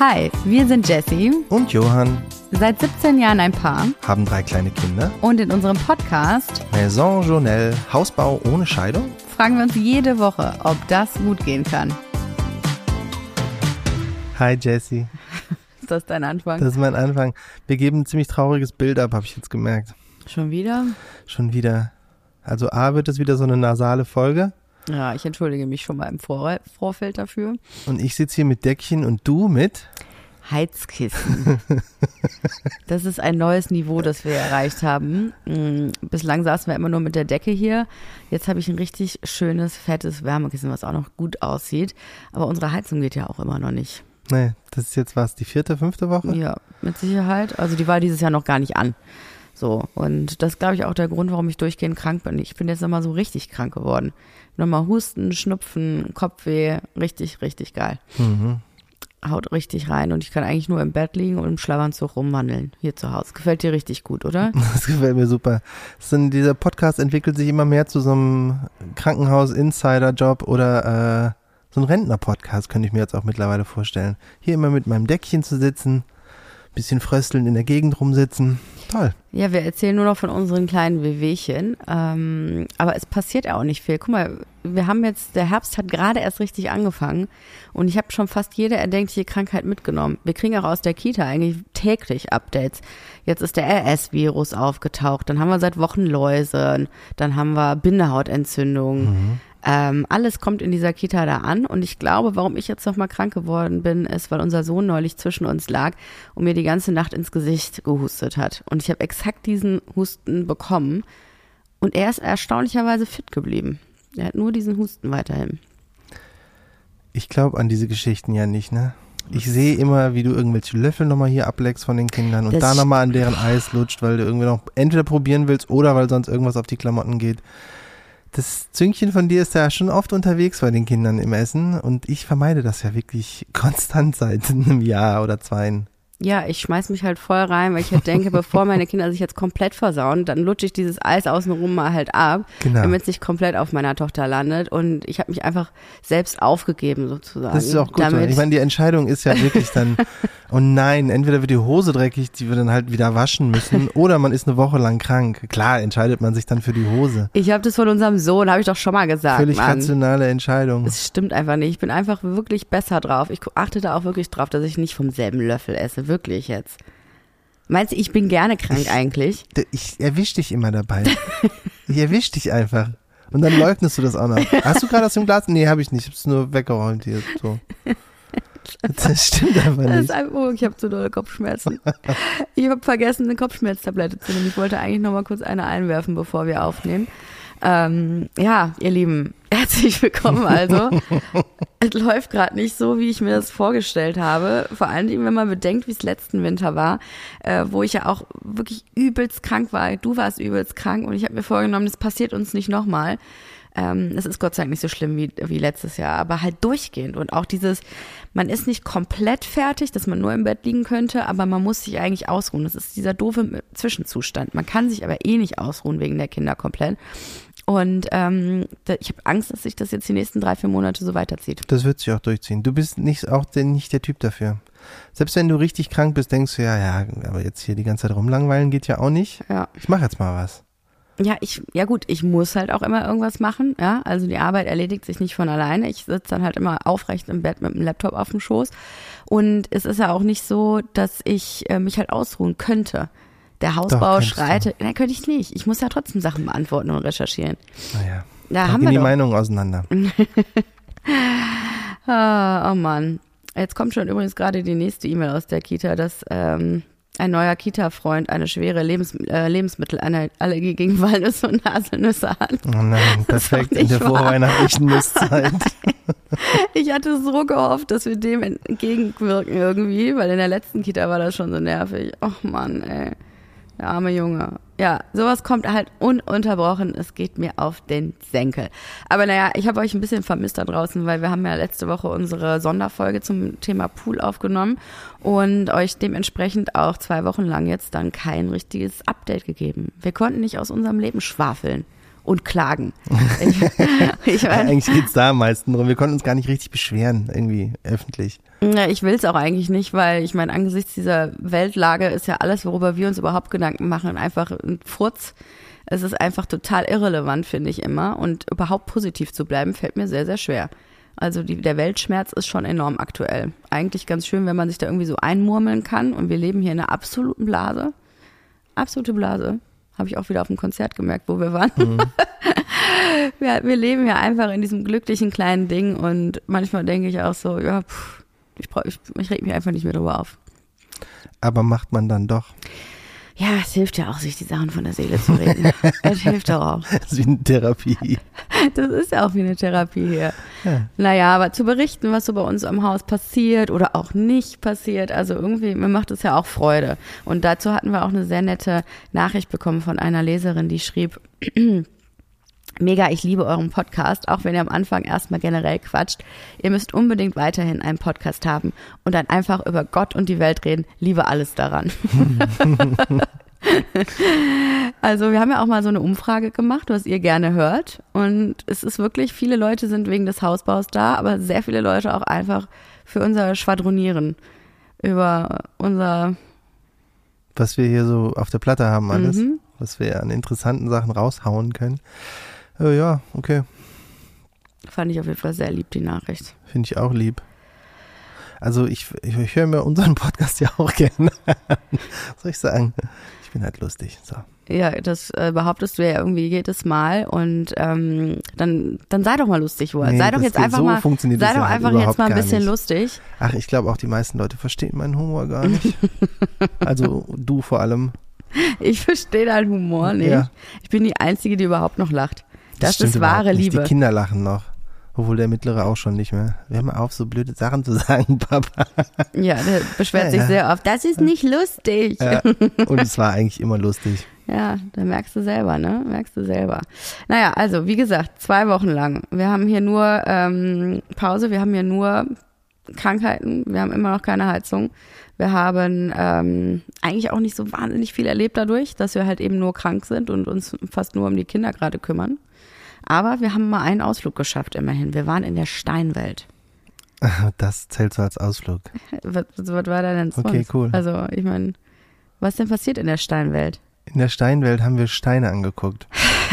Hi, wir sind Jessie, Und Johann seit 17 Jahren ein Paar haben drei kleine Kinder. und in unserem Podcast Maison Journelle, Hausbau ohne Scheidung. fragen wir uns jede Woche, ob das gut gehen kann. Hi Jessie, Ist das dein Anfang? das ist mein Anfang. Wir geben ein ziemlich trauriges Bild ab, habe ich jetzt gemerkt. Schon wieder? Schon wieder. Also A wird es wieder so eine nasale Folge Ja, ich entschuldige mich schon mal im Vor Vorfeld dafür. und ich sitze hier mit Deckchen und du mit. Heizkissen. Das ist ein neues Niveau, das wir erreicht haben. Mm, Bislang saßen wir immer nur mit der Decke hier. Jetzt habe ich ein richtig schönes, fettes Wärmekissen, was auch noch gut aussieht. Aber unsere Heizung geht ja auch immer noch nicht. Nee, das ist jetzt was, die vierte, fünfte Woche? Ja, mit Sicherheit. Also die war dieses Jahr noch gar nicht an. So, und das ist, glaube ich, auch der Grund, warum ich durchgehend krank bin. Ich bin jetzt nochmal so richtig krank geworden. Nochmal Husten, Schnupfen, Kopfweh, richtig, richtig geil. Mhm. Haut richtig rein und ich kann eigentlich nur im Bett liegen und im Schlafanzug rumwandeln hier zu Hause. Gefällt dir richtig gut, oder? Das gefällt mir super. Sind, dieser Podcast entwickelt sich immer mehr zu so einem Krankenhaus-Insider-Job oder äh, so ein Rentner-Podcast, könnte ich mir jetzt auch mittlerweile vorstellen. Hier immer mit meinem Deckchen zu sitzen, bisschen frösteln in der Gegend rumsitzen. Toll. Ja, wir erzählen nur noch von unseren kleinen Wehwehchen. Ähm, aber es passiert ja auch nicht viel. Guck mal, wir haben jetzt, der Herbst hat gerade erst richtig angefangen und ich habe schon fast jede erdenkliche Krankheit mitgenommen. Wir kriegen auch aus der Kita eigentlich täglich Updates. Jetzt ist der RS-Virus aufgetaucht, dann haben wir seit Wochen Läuse, dann haben wir Bindehautentzündungen. Ähm, alles kommt in dieser Kita da an und ich glaube, warum ich jetzt nochmal krank geworden bin, ist, weil unser Sohn neulich zwischen uns lag und mir die ganze Nacht ins Gesicht gehustet hat. Und ich habe exakt diesen Husten bekommen und er ist erstaunlicherweise fit geblieben. Er hat nur diesen Husten weiterhin. Ich glaube an diese Geschichten ja nicht, ne? Ich sehe immer, wie du irgendwelche Löffel nochmal hier ableckst von den Kindern und Das da nochmal an deren Eis lutscht, weil du irgendwie noch entweder probieren willst oder weil sonst irgendwas auf die Klamotten geht. Das Züngchen von dir ist ja schon oft unterwegs bei den Kindern im Essen und ich vermeide das ja wirklich konstant seit einem Jahr oder zwei. Ja, ich schmeiß mich halt voll rein, weil ich halt denke, bevor meine Kinder sich jetzt komplett versauen, dann lutsche ich dieses Eis außenrum mal halt ab, Genau. damit es nicht komplett auf meiner Tochter landet. Und ich habe mich einfach selbst aufgegeben sozusagen. Das ist auch gut. Damit, Ich meine, die Entscheidung ist ja wirklich dann, oh nein, entweder wird die Hose dreckig, die wir dann halt wieder waschen müssen, oder man ist eine Woche lang krank. Klar, entscheidet man sich dann für die Hose. ich habe das von unserem Sohn, habe ich doch schon mal gesagt. Völlig Mann. rationale Entscheidung. Es stimmt einfach nicht. Ich bin einfach wirklich besser drauf. Ich achte da auch wirklich drauf, dass ich nicht vom selben Löffel esse. Wirklich jetzt. Meinst du, ich bin gerne krank Ich- eigentlich? Ich erwisch dich immer dabei. Ich erwisch dich einfach. Und dann leugnest du das auch noch. Hast du gerade aus dem Glas? Nee, habe ich nicht. Ich hab's nur weggeräumt hier. So. Das stimmt einfach Das ist nicht. einfach, oh, ich habe zu dolle Kopfschmerzen. ich habe vergessen, eine Kopfschmerztablette zu nehmen. Ich wollte eigentlich noch mal kurz eine einwerfen, bevor wir aufnehmen. Ähm, ja, ihr Lieben, herzlich willkommen also. es läuft gerade nicht so, wie ich mir das vorgestellt habe. Vor allen Dingen, wenn man bedenkt, wie es letzten Winter war, äh, wo ich ja auch wirklich übelst krank war. Du warst übelst krank und ich habe mir vorgenommen, das passiert uns nicht nochmal. Ähm, es ist Gott sei Dank nicht so schlimm wie, wie letztes Jahr, aber halt durchgehend. Und auch dieses, man ist nicht komplett fertig, dass man nur im Bett liegen könnte, aber man muss sich eigentlich ausruhen. Das ist dieser doofe Zwischenzustand. Man kann sich aber eh nicht ausruhen wegen der Kinder komplett. Und ähm, da, ich habe Angst, dass sich das jetzt die nächsten drei, vier Monate so weiterzieht. Das wird sich auch durchziehen. Du bist nicht auch der, nicht der Typ dafür. Selbst wenn du richtig krank bist, denkst du ja, ja, aber jetzt hier die ganze Zeit rumlangweilen geht ja auch nicht. Ja. Ich mache jetzt mal was. Ja, ich, ja gut, ich muss halt auch immer irgendwas machen, ja. Also die Arbeit erledigt sich nicht von alleine. Ich sitze dann halt immer aufrecht im Bett mit dem Laptop auf dem Schoß. Und es ist ja auch nicht so, dass ich äh, mich halt ausruhen könnte. Der Hausbau du. schreitet. Nein, könnte ich nicht. Ich muss ja trotzdem Sachen beantworten und recherchieren. Naja. Da Da haben wir die doch. Meinungen auseinander. Ah, oh Mann. Jetzt kommt schon übrigens gerade die nächste E-Mail aus der Kita, dass ähm, ein neuer Kita-Freund eine schwere Lebens äh, Lebensmittelallergie gegen Walnüsse und Haselnüsse hat. Oh nein, doch perfekt in der vorweihnachtlichen Nusszeit. Ich hatte so gehofft, dass wir dem entgegenwirken irgendwie, weil in der letzten Kita war das schon so nervig. Och Mann, ey. Der arme Junge. Ja, sowas kommt halt ununterbrochen. Es geht mir auf den Senkel. Aber naja, ich habe euch ein bisschen vermisst da draußen, weil wir haben ja letzte Woche unsere Sonderfolge zum Thema Pool aufgenommen und euch dementsprechend auch zwei Wochen lang jetzt dann kein richtiges Update gegeben. Wir konnten nicht aus unserem Leben schwafeln. und klagen. Ich, ich mein, eigentlich geht's da am meisten drum. Wir konnten uns gar nicht richtig beschweren, irgendwie öffentlich. Ja, ich will's auch eigentlich nicht, weil ich meine, angesichts dieser Weltlage ist ja alles, worüber wir uns überhaupt Gedanken machen, einfach ein Furz. Es ist einfach total irrelevant, finde ich immer. Und überhaupt positiv zu bleiben, fällt mir sehr, sehr schwer. Also die, der Weltschmerz ist schon enorm aktuell. Eigentlich ganz schön, wenn man sich da irgendwie so einmurmeln kann. Und wir leben hier in einer absoluten Blase. Absolute Blase. Habe ich auch wieder auf dem Konzert gemerkt, wo wir waren. Mhm. wir, wir, leben ja einfach in diesem glücklichen kleinen Ding. Und manchmal denke ich auch so, ja, pff, ich, ich, ich reg mich einfach nicht mehr drüber auf. Aber macht man dann doch. Ja, es hilft ja auch, sich die Sachen von der Seele zu reden. es hilft doch auch. Das ist wie eine Therapie. Das ist ja auch wie eine Therapie hier. Ja. Naja, aber zu berichten, was so bei uns am Haus passiert oder auch nicht passiert, also irgendwie, mir macht es ja auch Freude. Und dazu hatten wir auch eine sehr nette Nachricht bekommen von einer Leserin, die schrieb, Mega, ich liebe euren Podcast, auch wenn ihr am Anfang erstmal generell quatscht. Ihr müsst unbedingt weiterhin einen Podcast haben und dann einfach über Gott und die Welt reden. Liebe alles daran. also wir haben ja auch mal so eine Umfrage gemacht, was ihr gerne hört. Und es ist wirklich, viele Leute sind wegen des Hausbaus da, aber sehr viele Leute auch einfach für unser Schwadronieren. Über unser... Was wir hier so auf der Platte haben alles. Mhm. Was wir an interessanten Sachen raushauen können. Äh, ja, okay. Fand ich auf jeden Fall sehr lieb, die Nachricht. Finde ich auch lieb. Also ich, ich, ich höre mir unseren Podcast ja auch gerne an. soll ich sagen? Ich bin halt lustig. So. Ja, das äh, behauptest du ja irgendwie jedes Mal und ähm, dann, dann sei doch mal lustig, wohl. Nee, sei doch jetzt einfach so mal, sei doch halt einfach jetzt mal ein bisschen lustig. Ach, ich glaube auch die meisten Leute verstehen meinen Humor gar nicht. also du vor allem. Ich verstehe deinen Humor nicht. Ja. Ich bin die Einzige, die überhaupt noch lacht. Das, das ist wahre Liebe. Die Kinder lachen noch. Obwohl der Mittlere auch schon nicht mehr. Wir haben auf, so blöde Sachen zu sagen, Papa. Ja, der beschwert ja, sich ja. sehr oft. Das ist nicht lustig. Ja. Und es war eigentlich immer lustig. Ja, da merkst du selber, ne? Merkst du selber. Naja, also wie gesagt, zwei Wochen lang. Wir haben hier nur ähm, Pause, wir haben hier nur Krankheiten, wir haben immer noch keine Heizung. Wir haben ähm, eigentlich auch nicht so wahnsinnig viel erlebt dadurch, dass wir halt eben nur krank sind und uns fast nur um die Kinder gerade kümmern. Aber wir haben mal einen Ausflug geschafft, immerhin. Wir waren in der Steinwelt. Das zählt so als Ausflug. Was, was war da denn sonst? Okay, cool. Also, ich meine, was denn passiert in der Steinwelt? In der Steinwelt haben wir Steine angeguckt.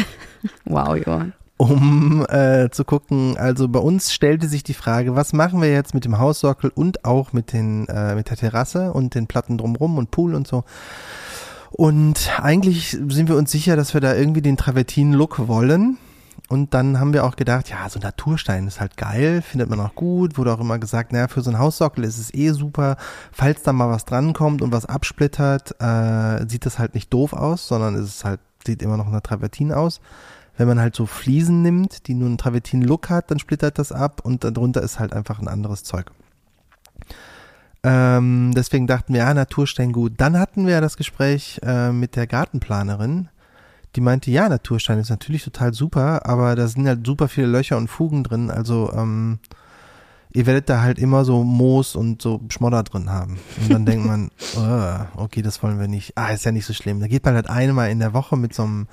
wow, Johann um äh, zu gucken. Also bei uns stellte sich die Frage, was machen wir jetzt mit dem Haussockel und auch mit den äh, mit der Terrasse und den Platten drumrum und Pool und so. Und eigentlich sind wir uns sicher, dass wir da irgendwie den Travertin-Look wollen. Und dann haben wir auch gedacht, ja, so Naturstein ist halt geil, findet man auch gut. Wurde auch immer gesagt, naja, für so einen Haussockel ist es eh super. Falls da mal was drankommt und was absplittert, äh, sieht das halt nicht doof aus, sondern es ist halt, sieht immer noch nach Travertin aus. Wenn man halt so Fliesen nimmt, die nur einen Travertin-Look hat, dann splittert das ab und darunter ist halt einfach ein anderes Zeug. Ähm, deswegen dachten wir, ja, Naturstein gut. Dann hatten wir ja das Gespräch äh, mit der Gartenplanerin, die meinte, ja, Naturstein ist natürlich total super, aber da sind halt super viele Löcher und Fugen drin. Also ähm, ihr werdet da halt immer so Moos und so Schmodder drin haben. Und dann denkt man, oh, okay, das wollen wir nicht. Ah, ist ja nicht so schlimm. Da geht man halt einmal in der Woche mit so einem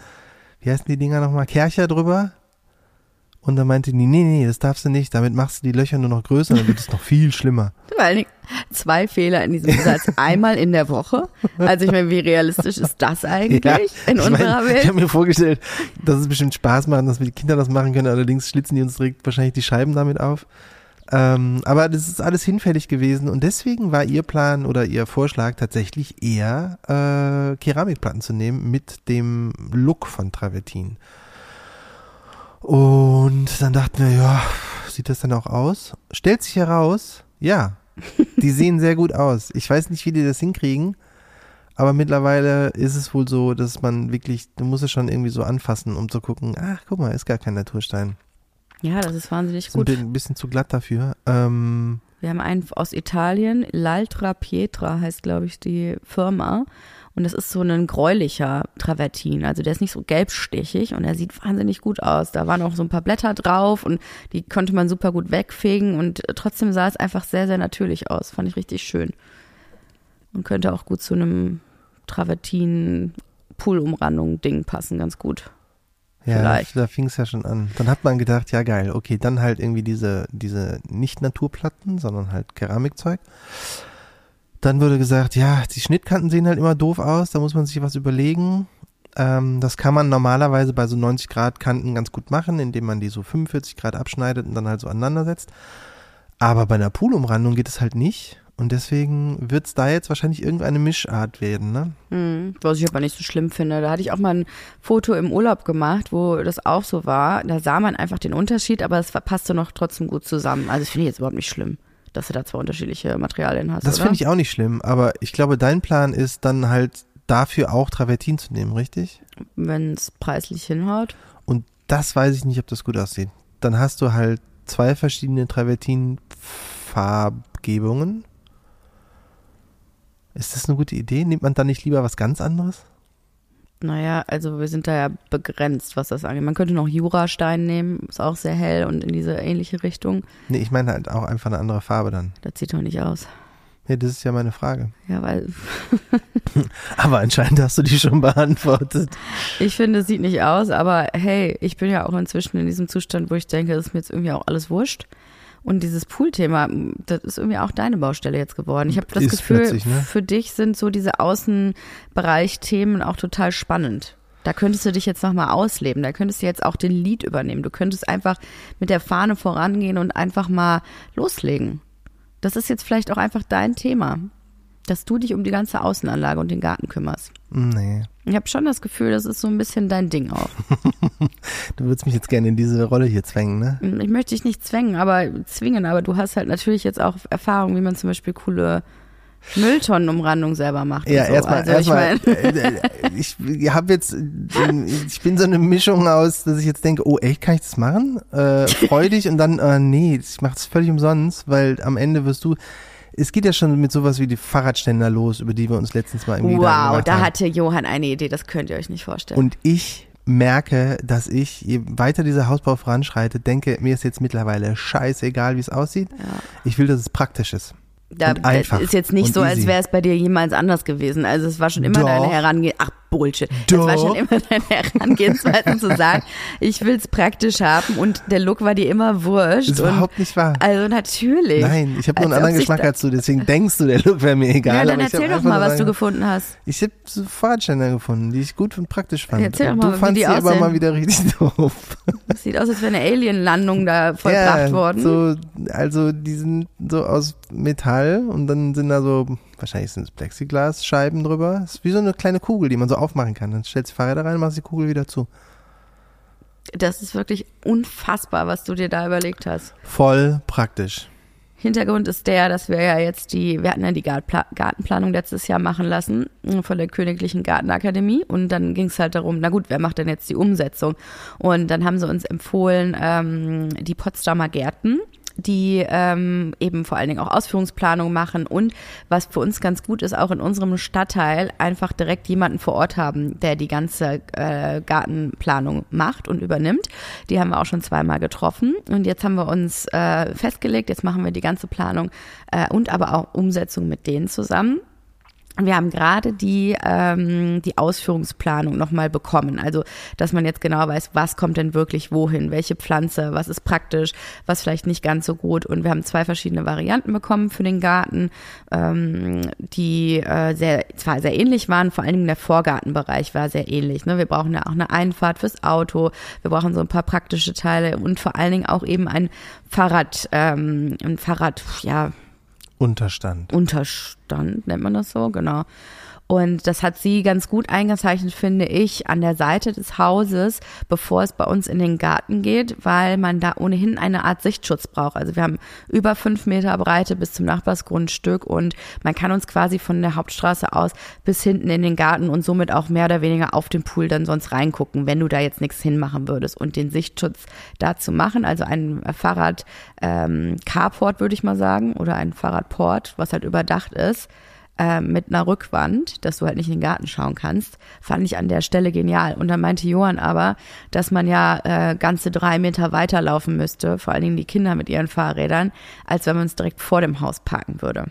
wie heißen die Dinger nochmal, Kercher drüber. Und dann meinte die, nee, nee, das darfst du nicht, damit machst du die Löcher nur noch größer, dann wird es noch viel schlimmer. Dingen zwei Fehler in diesem Satz. Einmal in der Woche. Also ich meine, wie realistisch ist das eigentlich ja, in unserer mein, Welt? Ich habe mir vorgestellt, dass es bestimmt Spaß macht, dass wir die Kinder das machen können, allerdings schlitzen die uns direkt wahrscheinlich die Scheiben damit auf. Ähm, aber das ist alles hinfällig gewesen und deswegen war ihr Plan oder ihr Vorschlag tatsächlich eher äh, Keramikplatten zu nehmen mit dem Look von Travertin. Und dann dachten wir, ja, sieht das dann auch aus? Stellt sich heraus, ja, die sehen sehr gut aus. Ich weiß nicht, wie die das hinkriegen, aber mittlerweile ist es wohl so, dass man wirklich, du musst es schon irgendwie so anfassen, um zu gucken, ach, guck mal, ist gar kein Naturstein. Ja, das ist wahnsinnig ist gut. Ein bisschen zu glatt dafür. Ähm, wir haben einen aus Italien, L'Altra Pietra heißt, glaube ich, die Firma. Und das ist so ein gräulicher Travertin. Also der ist nicht so gelbstichig und er sieht wahnsinnig gut aus. Da waren auch so ein paar Blätter drauf und die konnte man super gut wegfegen und trotzdem sah es einfach sehr, sehr natürlich aus. Fand ich richtig schön. Und könnte auch gut zu einem Travertin-Poolumrandung-Ding passen, ganz gut. Ja, Vielleicht. da fing es ja schon an. Dann hat man gedacht, ja geil, okay, dann halt irgendwie diese, diese nicht Naturplatten, sondern halt Keramikzeug. Dann wurde gesagt, ja, die Schnittkanten sehen halt immer doof aus, da muss man sich was überlegen. Ähm, das kann man normalerweise bei so 90 Grad Kanten ganz gut machen, indem man die so 45 Grad abschneidet und dann halt so aneinander setzt. Aber bei einer Poolumrandung geht es halt nicht. Und deswegen wird es da jetzt wahrscheinlich irgendeine Mischart werden, ne? Hm, was ich aber nicht so schlimm finde. Da hatte ich auch mal ein Foto im Urlaub gemacht, wo das auch so war. Da sah man einfach den Unterschied, aber es passte noch trotzdem gut zusammen. Also das finde ich jetzt überhaupt nicht schlimm, dass du da zwei unterschiedliche Materialien hast. Das finde ich auch nicht schlimm, aber ich glaube, dein Plan ist dann halt dafür auch Travertin zu nehmen, richtig? Wenn es preislich hinhaut. Und das weiß ich nicht, ob das gut aussieht. Dann hast du halt zwei verschiedene Travertin-Farbgebungen. Ist das eine gute Idee? Nimmt man dann nicht lieber was ganz anderes? Naja, also wir sind da ja begrenzt, was das angeht. Man könnte noch Jurastein nehmen, ist auch sehr hell und in diese ähnliche Richtung. Nee, ich meine halt auch einfach eine andere Farbe dann. Das sieht doch nicht aus. Nee, das ist ja meine Frage. Ja, weil Aber anscheinend hast du die schon beantwortet. ich finde, es sieht nicht aus, aber hey, ich bin ja auch inzwischen in diesem Zustand, wo ich denke, das ist mir jetzt irgendwie auch alles wurscht. Und dieses Pool-Thema, das ist irgendwie auch deine Baustelle jetzt geworden. Ich habe das Ist Gefühl, ne? für dich sind so diese Außenbereich-Themen auch total spannend. Da könntest du dich jetzt nochmal ausleben. Da könntest du jetzt auch den Lied übernehmen. Du könntest einfach mit der Fahne vorangehen und einfach mal loslegen. Das ist jetzt vielleicht auch einfach dein Thema, dass du dich um die ganze Außenanlage und den Garten kümmerst. Nee. Ich habe schon das Gefühl, das ist so ein bisschen dein Ding auch. Du würdest mich jetzt gerne in diese Rolle hier zwängen, ne? Ich möchte dich nicht zwängen, aber zwingen, aber du hast halt natürlich jetzt auch Erfahrung, wie man zum Beispiel coole Mülltonnenumrandung selber macht. Ja, so. erstmal, also erstmal, ich mein, äh, äh, ich habe jetzt, äh, ich bin so eine Mischung aus, dass ich jetzt denke, oh echt, kann ich das machen? Äh, freudig und dann, äh, nee, ich mache das völlig umsonst, weil am Ende wirst du, es geht ja schon mit sowas wie die Fahrradständer los, über die wir uns letztens mal irgendwie wow, da hatte Johann eine Idee, das könnt ihr euch nicht vorstellen. Und ich merke, dass ich, je weiter dieser Hausbau voranschreitet, denke, mir ist jetzt mittlerweile scheißegal, wie es aussieht. Ich will, dass es praktisch ist. da und einfach ist jetzt nicht so, als easy. wäre es bei dir jemals anders gewesen. Also es war schon immer Doch. deine Herangehensweise. Ach, Bullshit. Doch. Es war schon immer deine Herangehensweise zu sagen, ich will es praktisch haben und der Look war dir immer wurscht. Das ist überhaupt nicht wahr. also natürlich. Nein, ich habe nur einen anderen Geschmack als du, deswegen denkst du, der Look wäre mir egal. Ja, dann erzähl doch mal, was du gefunden hast. Ich habe so Fahrradständer gefunden, die ich gut und praktisch fand. Erzähl doch mal, du fandst die sie aber mal wieder richtig doof. Das sieht aus, als wäre eine Alien-Landung da vollbracht ja, worden. So, also die sind so aus Metall und dann sind da so, wahrscheinlich sind es Plexiglasscheiben drüber. Das ist wie so eine kleine Kugel, die man so aufmachen kann. Dann stellst du die Fahrräder rein, machst die Kugel wieder zu. Das ist wirklich unfassbar, was du dir da überlegt hast. Voll praktisch. Hintergrund ist der, dass wir ja jetzt die, wir hatten ja die Gartenplanung letztes Jahr machen lassen äh, von der Königlichen Gartenakademie und dann ging es halt darum, na gut, wer macht denn jetzt die Umsetzung? Und dann haben sie uns empfohlen, ähm, die Potsdamer Gärten die ähm, eben vor allen Dingen auch Ausführungsplanung machen und was für uns ganz gut ist, auch in unserem Stadtteil einfach direkt jemanden vor Ort haben, der die ganze äh, Gartenplanung macht und übernimmt. Die haben wir auch schon zweimal getroffen und jetzt haben wir uns äh, festgelegt, jetzt machen wir die ganze Planung äh, und aber auch Umsetzung mit denen zusammen. Wir haben gerade die, ähm, die Ausführungsplanung nochmal bekommen. Also, dass man jetzt genau weiß, was kommt denn wirklich wohin, welche Pflanze, was ist praktisch, was vielleicht nicht ganz so gut. Und wir haben zwei verschiedene Varianten bekommen für den Garten, ähm, die äh, sehr, zwar sehr ähnlich waren, vor allen Dingen der Vorgartenbereich war sehr ähnlich. Ne? Wir brauchen ja auch eine Einfahrt fürs Auto, wir brauchen so ein paar praktische Teile und vor allen Dingen auch eben ein Fahrrad, ähm, ein Fahrrad, ja, Unterstand. Unterstand, nennt man das so, genau. Und das hat sie ganz gut eingezeichnet, finde ich, an der Seite des Hauses, bevor es bei uns in den Garten geht, weil man da ohnehin eine Art Sichtschutz braucht. Also wir haben über fünf Meter Breite bis zum Nachbarsgrundstück und man kann uns quasi von der Hauptstraße aus bis hinten in den Garten und somit auch mehr oder weniger auf den Pool dann sonst reingucken, wenn du da jetzt nichts hinmachen würdest. Und den Sichtschutz dazu machen, also ein Fahrrad ähm, Carport würde ich mal sagen, oder ein Fahrradport, was halt überdacht ist, äh, mit einer Rückwand, dass du halt nicht in den Garten schauen kannst, fand ich an der Stelle genial. Und dann meinte Johann aber, dass man ja äh, ganze drei Meter weiterlaufen müsste, vor allen Dingen die Kinder mit ihren Fahrrädern, als wenn man es direkt vor dem Haus parken würde.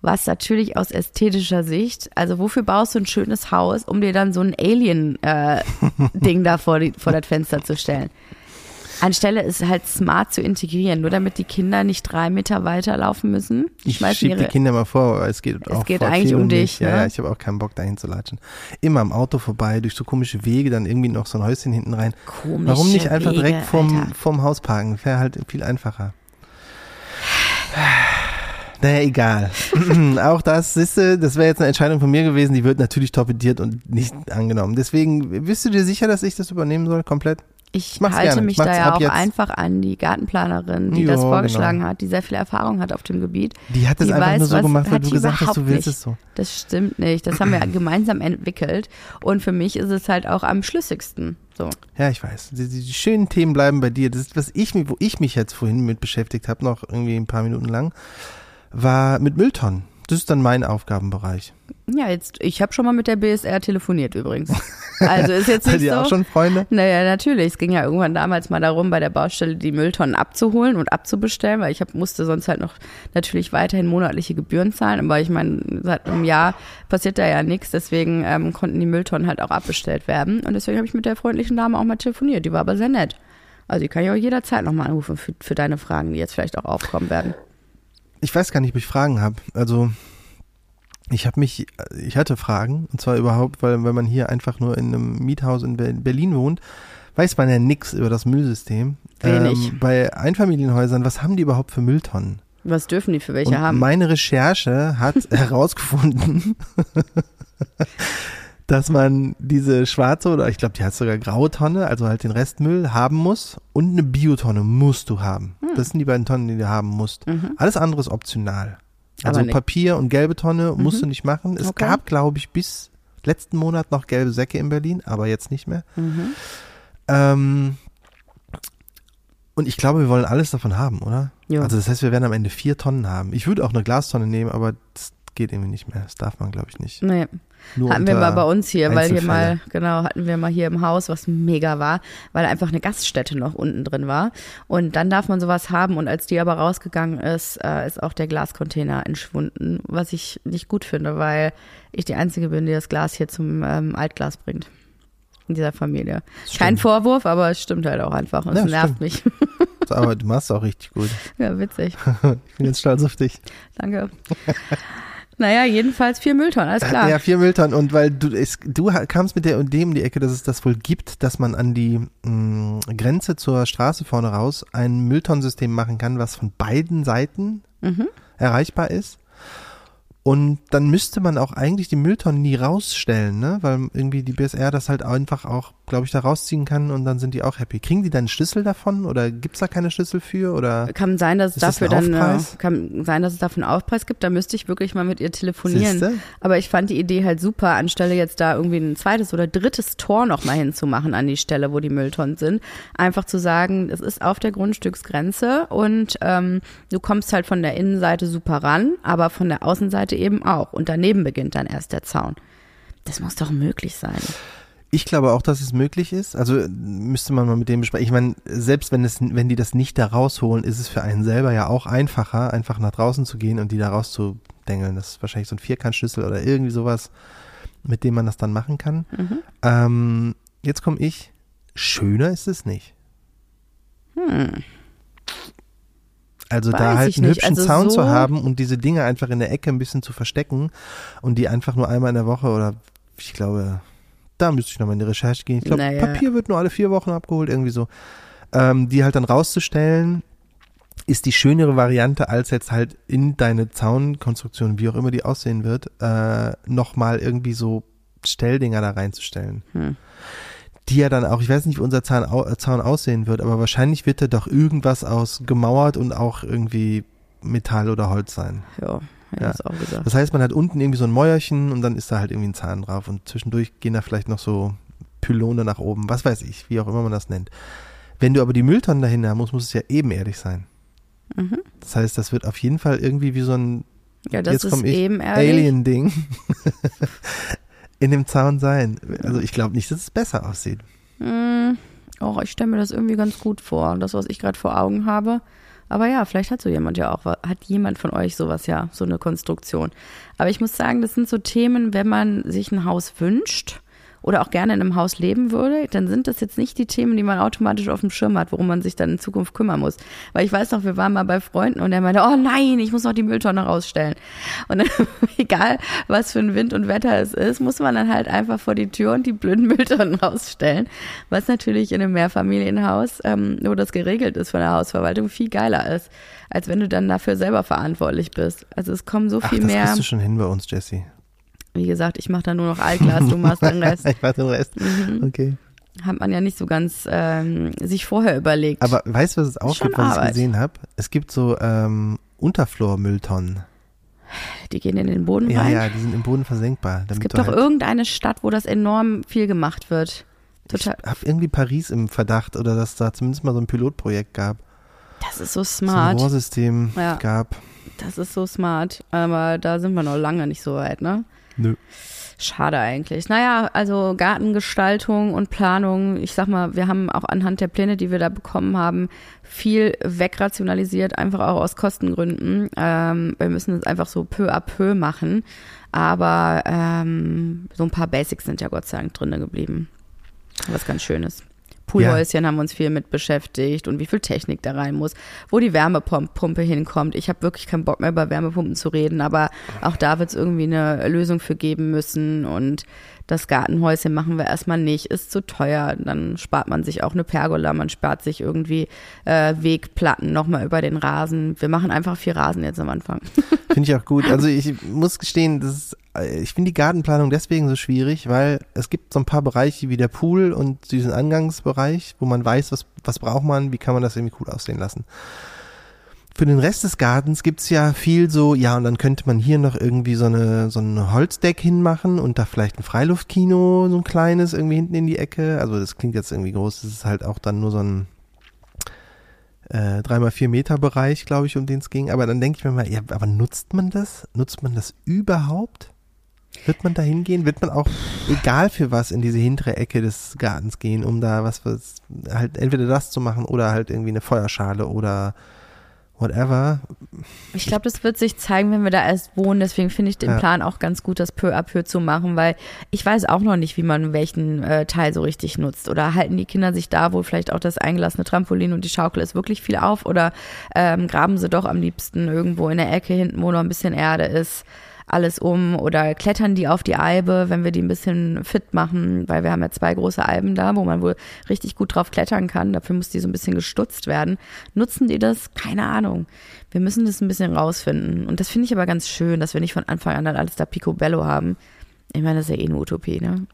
was natürlich aus ästhetischer Sicht, also wofür baust du ein schönes Haus, um dir dann so ein Alien-Ding da vor, die, vor das Fenster zu stellen? Anstelle ist halt smart zu integrieren, nur damit die Kinder nicht drei Meter weiter laufen müssen. Ich schiebe die Kinder mal vor, es geht auch geht vor eigentlich um dich, Ja, ne? ja, ich habe auch keinen Bock dahin zu latschen. Immer am Auto vorbei, durch so komische Wege, dann irgendwie noch so ein Häuschen hinten rein. Komische Warum nicht einfach Wege, direkt Alter. vorm Haus parken? Wäre halt viel einfacher. Naja, egal. auch das, siehste, das wäre jetzt eine Entscheidung von mir gewesen, die wird natürlich torpediert und nicht angenommen. Deswegen, bist du dir sicher, dass ich das übernehmen soll, komplett? Ich mach's halte gerne. mich Ich mach's da ja auch jetzt. einfach an die Gartenplanerin, die Jo, das vorgeschlagen genau. hat, die sehr viel Erfahrung hat auf dem Gebiet. Die hat das Die einfach weiß, nur so was- gemacht, weil du gesagt hast, du willst nicht. es so. Das stimmt nicht. Das haben wir gemeinsam entwickelt. Und für mich ist es halt auch am schlüssigsten. So. Ja, ich weiß. Die, die, die schönen Themen bleiben bei dir. Das ist, was ich, wo ich mich jetzt vorhin mit beschäftigt habe, noch irgendwie ein paar Minuten lang, war mit Mülltonnen. Das ist dann mein Aufgabenbereich. Ja, jetzt, ich habe schon mal mit der BSR telefoniert übrigens. Also ist jetzt nicht ihr so. auch schon Freunde? Naja, natürlich. Es ging ja irgendwann damals mal darum, bei der Baustelle die Mülltonnen abzuholen und abzubestellen, weil ich hab, musste sonst halt noch natürlich weiterhin monatliche Gebühren zahlen. Aber ich meine, seit einem Jahr passiert da ja nichts, deswegen ähm, konnten die Mülltonnen halt auch abbestellt werden. Und deswegen habe ich mit der freundlichen Dame auch mal telefoniert. Die war aber sehr nett. Also die kann ich auch jederzeit nochmal anrufen für, für deine Fragen, die jetzt vielleicht auch aufkommen werden. Ich weiß gar nicht, ob ich Fragen habe. Also ich habe mich, ich hatte Fragen und zwar überhaupt, weil wenn man hier einfach nur in einem Miethaus in Ber- Berlin wohnt, weiß man ja nichts über das Müllsystem. Wenig. Ähm, bei Einfamilienhäusern, was haben die überhaupt für Mülltonnen? Was dürfen die für welche und haben? meine Recherche hat herausgefunden, dass man diese schwarze oder ich glaube, die hat sogar graue Tonne, also halt den Restmüll haben muss und eine Biotonne musst du haben. Hm. Das sind die beiden Tonnen, die du haben musst. Mhm. Alles andere ist optional. Also Papier und gelbe Tonne musst Mhm. du nicht machen. Es Okay. gab, glaube ich, bis letzten Monat noch gelbe Säcke in Berlin, aber jetzt nicht mehr. Mhm. Ähm, und ich glaube, wir wollen alles davon haben, oder? Jo. Also das heißt, wir werden am Ende vier Tonnen haben. Ich würde auch eine Glastonne nehmen, aber das geht irgendwie nicht mehr. Das darf man, glaube ich, nicht. Nee. Nur hatten wir mal bei uns hier, weil hier mal, genau, hatten wir mal hier im Haus, was mega war, weil einfach eine Gaststätte noch unten drin war. Und dann darf man sowas haben. Und als die aber rausgegangen ist, äh, ist auch der Glascontainer entschwunden, was ich nicht gut finde, weil ich die Einzige bin, die das Glas hier zum ähm, Altglas bringt. In dieser Familie. Kein Stimmt. Vorwurf, aber es stimmt halt auch einfach. Und Ja, es nervt mich. Aber du machst auch richtig gut. ja, witzig. Ich bin jetzt stolz auf dich. Danke. naja, jedenfalls vier Mülltonnen, alles klar. Ja, vier Mülltonnen. Und weil du, es, du kamst mit der und dem um die Ecke, dass es das wohl gibt, dass man an die mh, Grenze zur Straße vorne raus ein Mülltonnensystem machen kann, was von beiden Seiten Mhm. erreichbar ist. Und dann müsste man auch eigentlich die Mülltonnen nie rausstellen, ne? Weil irgendwie die BSR das halt einfach auch, glaube ich, da rausziehen kann und dann sind die auch happy. Kriegen die dann einen Schlüssel davon oder gibt's da keine Schlüssel für? Oder Kann sein, dass es das dafür dann äh, Aufpreis? kann sein, dass es dafür einen Aufpreis gibt. Da müsste ich wirklich mal mit ihr telefonieren. Siehste? Aber ich fand die Idee halt super, anstelle jetzt da irgendwie ein zweites oder drittes Tor noch mal hinzumachen an die Stelle, wo die Mülltonnen sind. Einfach zu sagen, es ist auf der Grundstücksgrenze und ähm, du kommst halt von der Innenseite super ran, aber von der Außenseite eben auch. Und daneben beginnt dann erst der Zaun. Das muss doch möglich sein. Ich glaube auch, dass es möglich ist. Also äh, müsste man mal mit dem besprechen. Ich meine, selbst wenn es, wenn die das nicht da rausholen, ist es für einen selber ja auch einfacher, einfach nach draußen zu gehen und die da rauszudengeln. Das ist wahrscheinlich so ein Vierkantschlüssel oder irgendwie sowas, mit dem man das dann machen kann. Mhm. Ähm, jetzt komme ich. Schöner ist es nicht. Hm. Also Weiß da halt einen nicht. hübschen Also Zaun zu so- haben und diese Dinge einfach in der Ecke ein bisschen zu verstecken und die einfach nur einmal in der Woche oder ich glaube, da müsste ich nochmal in die Recherche gehen. Ich glaube, Naja. Papier wird nur alle vier Wochen abgeholt, irgendwie so. Ähm, die halt dann rauszustellen, ist die schönere Variante, als jetzt halt in deine Zaunkonstruktion, wie auch immer die aussehen wird, äh, nochmal irgendwie so Stelldinger da reinzustellen. Hm. Die ja dann auch, ich weiß nicht, wie unser Zaun, au- Zaun aussehen wird, aber wahrscheinlich wird da doch irgendwas aus gemauert und auch irgendwie Metall oder Holz sein. Ja, ja, Ja. auch gesagt. Das heißt, man hat unten irgendwie so ein Mäuerchen und dann ist da halt irgendwie ein Zahn drauf und zwischendurch gehen da vielleicht noch so Pylone nach oben, was weiß ich, wie auch immer man das nennt. Wenn du aber die Mülltonnen dahinter haben musst, muss es ja ebenerdig sein. Mhm. Das heißt, das wird auf jeden Fall irgendwie wie so ein Ja, das Jetzt ist eben. Alien-Ding in dem Zaun sein. Also ich glaube nicht, dass es besser aussieht. Hm, oh, ich stelle mir das irgendwie ganz gut vor. Das, was ich gerade vor Augen habe, Aber ja, vielleicht hat so jemand ja auch, hat jemand von euch sowas ja, so eine Konstruktion. Aber ich muss sagen, das sind so Themen, wenn man sich ein Haus wünscht oder auch gerne in einem Haus leben würde, dann sind das jetzt nicht die Themen, die man automatisch auf dem Schirm hat, worum man sich dann in Zukunft kümmern muss. Weil ich weiß noch, wir waren mal bei Freunden und der meinte, oh nein, ich muss noch die Mülltonne rausstellen. Und dann, egal was für ein Wind und Wetter es ist, muss man dann halt einfach vor die Tür und die blöden Mülltonnen rausstellen. Was natürlich in einem Mehrfamilienhaus, ähm, wo das geregelt ist von der Hausverwaltung, viel geiler ist, als wenn du dann dafür selber verantwortlich bist. Also es kommen so viel Ach, das mehr. Das du schon hin bei uns, Jesse. Wie gesagt, ich mache da nur noch Altglas, du machst den Rest. ich mach den Rest. Mhm. Okay. Hat man ja nicht so ganz ähm, sich vorher überlegt. Aber weißt du, was es auch Schon gibt, was Arbeit. ich gesehen habe? Es gibt so ähm, Unterflor-Mülltonnen. Die gehen in den Boden Ja, rein. ja, die sind im Boden versenkbar. es gibt doch halt, irgendeine Stadt, wo das enorm viel gemacht wird. Total. Ich habe irgendwie Paris im Verdacht oder dass da zumindest mal so ein Pilotprojekt gab. Das ist so So ein smart. Rohrsystem Ja. gab. Das ist so smart. Aber da sind wir noch lange nicht so weit, ne? Nö. Schade eigentlich. Naja, also Gartengestaltung und Planung, ich sag mal, wir haben auch anhand der Pläne, die wir da bekommen haben, viel wegrationalisiert, einfach auch aus Kostengründen. Ähm, wir müssen es einfach so peu à peu machen. Aber ähm, so ein paar Basics sind ja Gott sei Dank drinne geblieben. Was ganz Schönes. Poolhäuschen haben uns viel mit beschäftigt und wie viel Technik da rein muss, wo die Wärmepumpe hinkommt. Ich habe wirklich keinen Bock mehr über Wärmepumpen zu reden, aber auch da wird es irgendwie eine Lösung für geben müssen und das Gartenhäuschen machen wir erstmal nicht, ist zu teuer. Dann spart man sich auch eine Pergola, man spart sich irgendwie äh, Wegplatten nochmal über den Rasen. Wir machen einfach viel Rasen jetzt am Anfang. Finde ich auch gut. Also ich muss gestehen, das ist, äh, ich finde die Gartenplanung deswegen so schwierig, weil es gibt so ein paar Bereiche wie der Pool und diesen Angangsbereich, wo man weiß, was, was braucht man, wie kann man das irgendwie cool aussehen lassen. Für den Rest des Gartens gibt's ja viel so, ja, und dann könnte man hier noch irgendwie so eine so ein Holzdeck hinmachen und da vielleicht ein Freiluftkino, so ein kleines, irgendwie hinten in die Ecke. Also das klingt jetzt irgendwie groß, das ist halt auch dann nur so ein äh, 3x4 Meter Bereich, glaube ich, um den es ging. Aber dann denke ich mir mal, ja, aber nutzt man das? Nutzt man das überhaupt? Wird man da hingehen? Wird man auch, egal für was, in diese hintere Ecke des Gartens gehen, um da was, was halt entweder das zu machen oder halt irgendwie eine Feuerschale oder whatever. Ich glaube, das wird sich zeigen, wenn wir da erst wohnen. Deswegen finde ich den Ja. Plan auch ganz gut, das peu à peu zu machen, weil ich weiß auch noch nicht, wie man welchen äh, Teil so richtig nutzt. Oder halten die Kinder sich da, wo vielleicht auch das eingelassene Trampolin und die Schaukel ist, wirklich viel auf? Oder ähm, graben sie doch am liebsten irgendwo in der Ecke hinten, wo noch ein bisschen Erde ist, alles um? Oder klettern die auf die Eibe, wenn wir die ein bisschen fit machen? Weil wir haben ja zwei große Eiben da, wo man wohl richtig gut drauf klettern kann. Dafür muss die so ein bisschen gestutzt werden. Nutzen die das? Keine Ahnung. Wir müssen das ein bisschen rausfinden. Und das finde ich aber ganz schön, dass wir nicht von Anfang an dann alles da picobello haben. Ich meine, das ist ja eh eine Utopie, ne?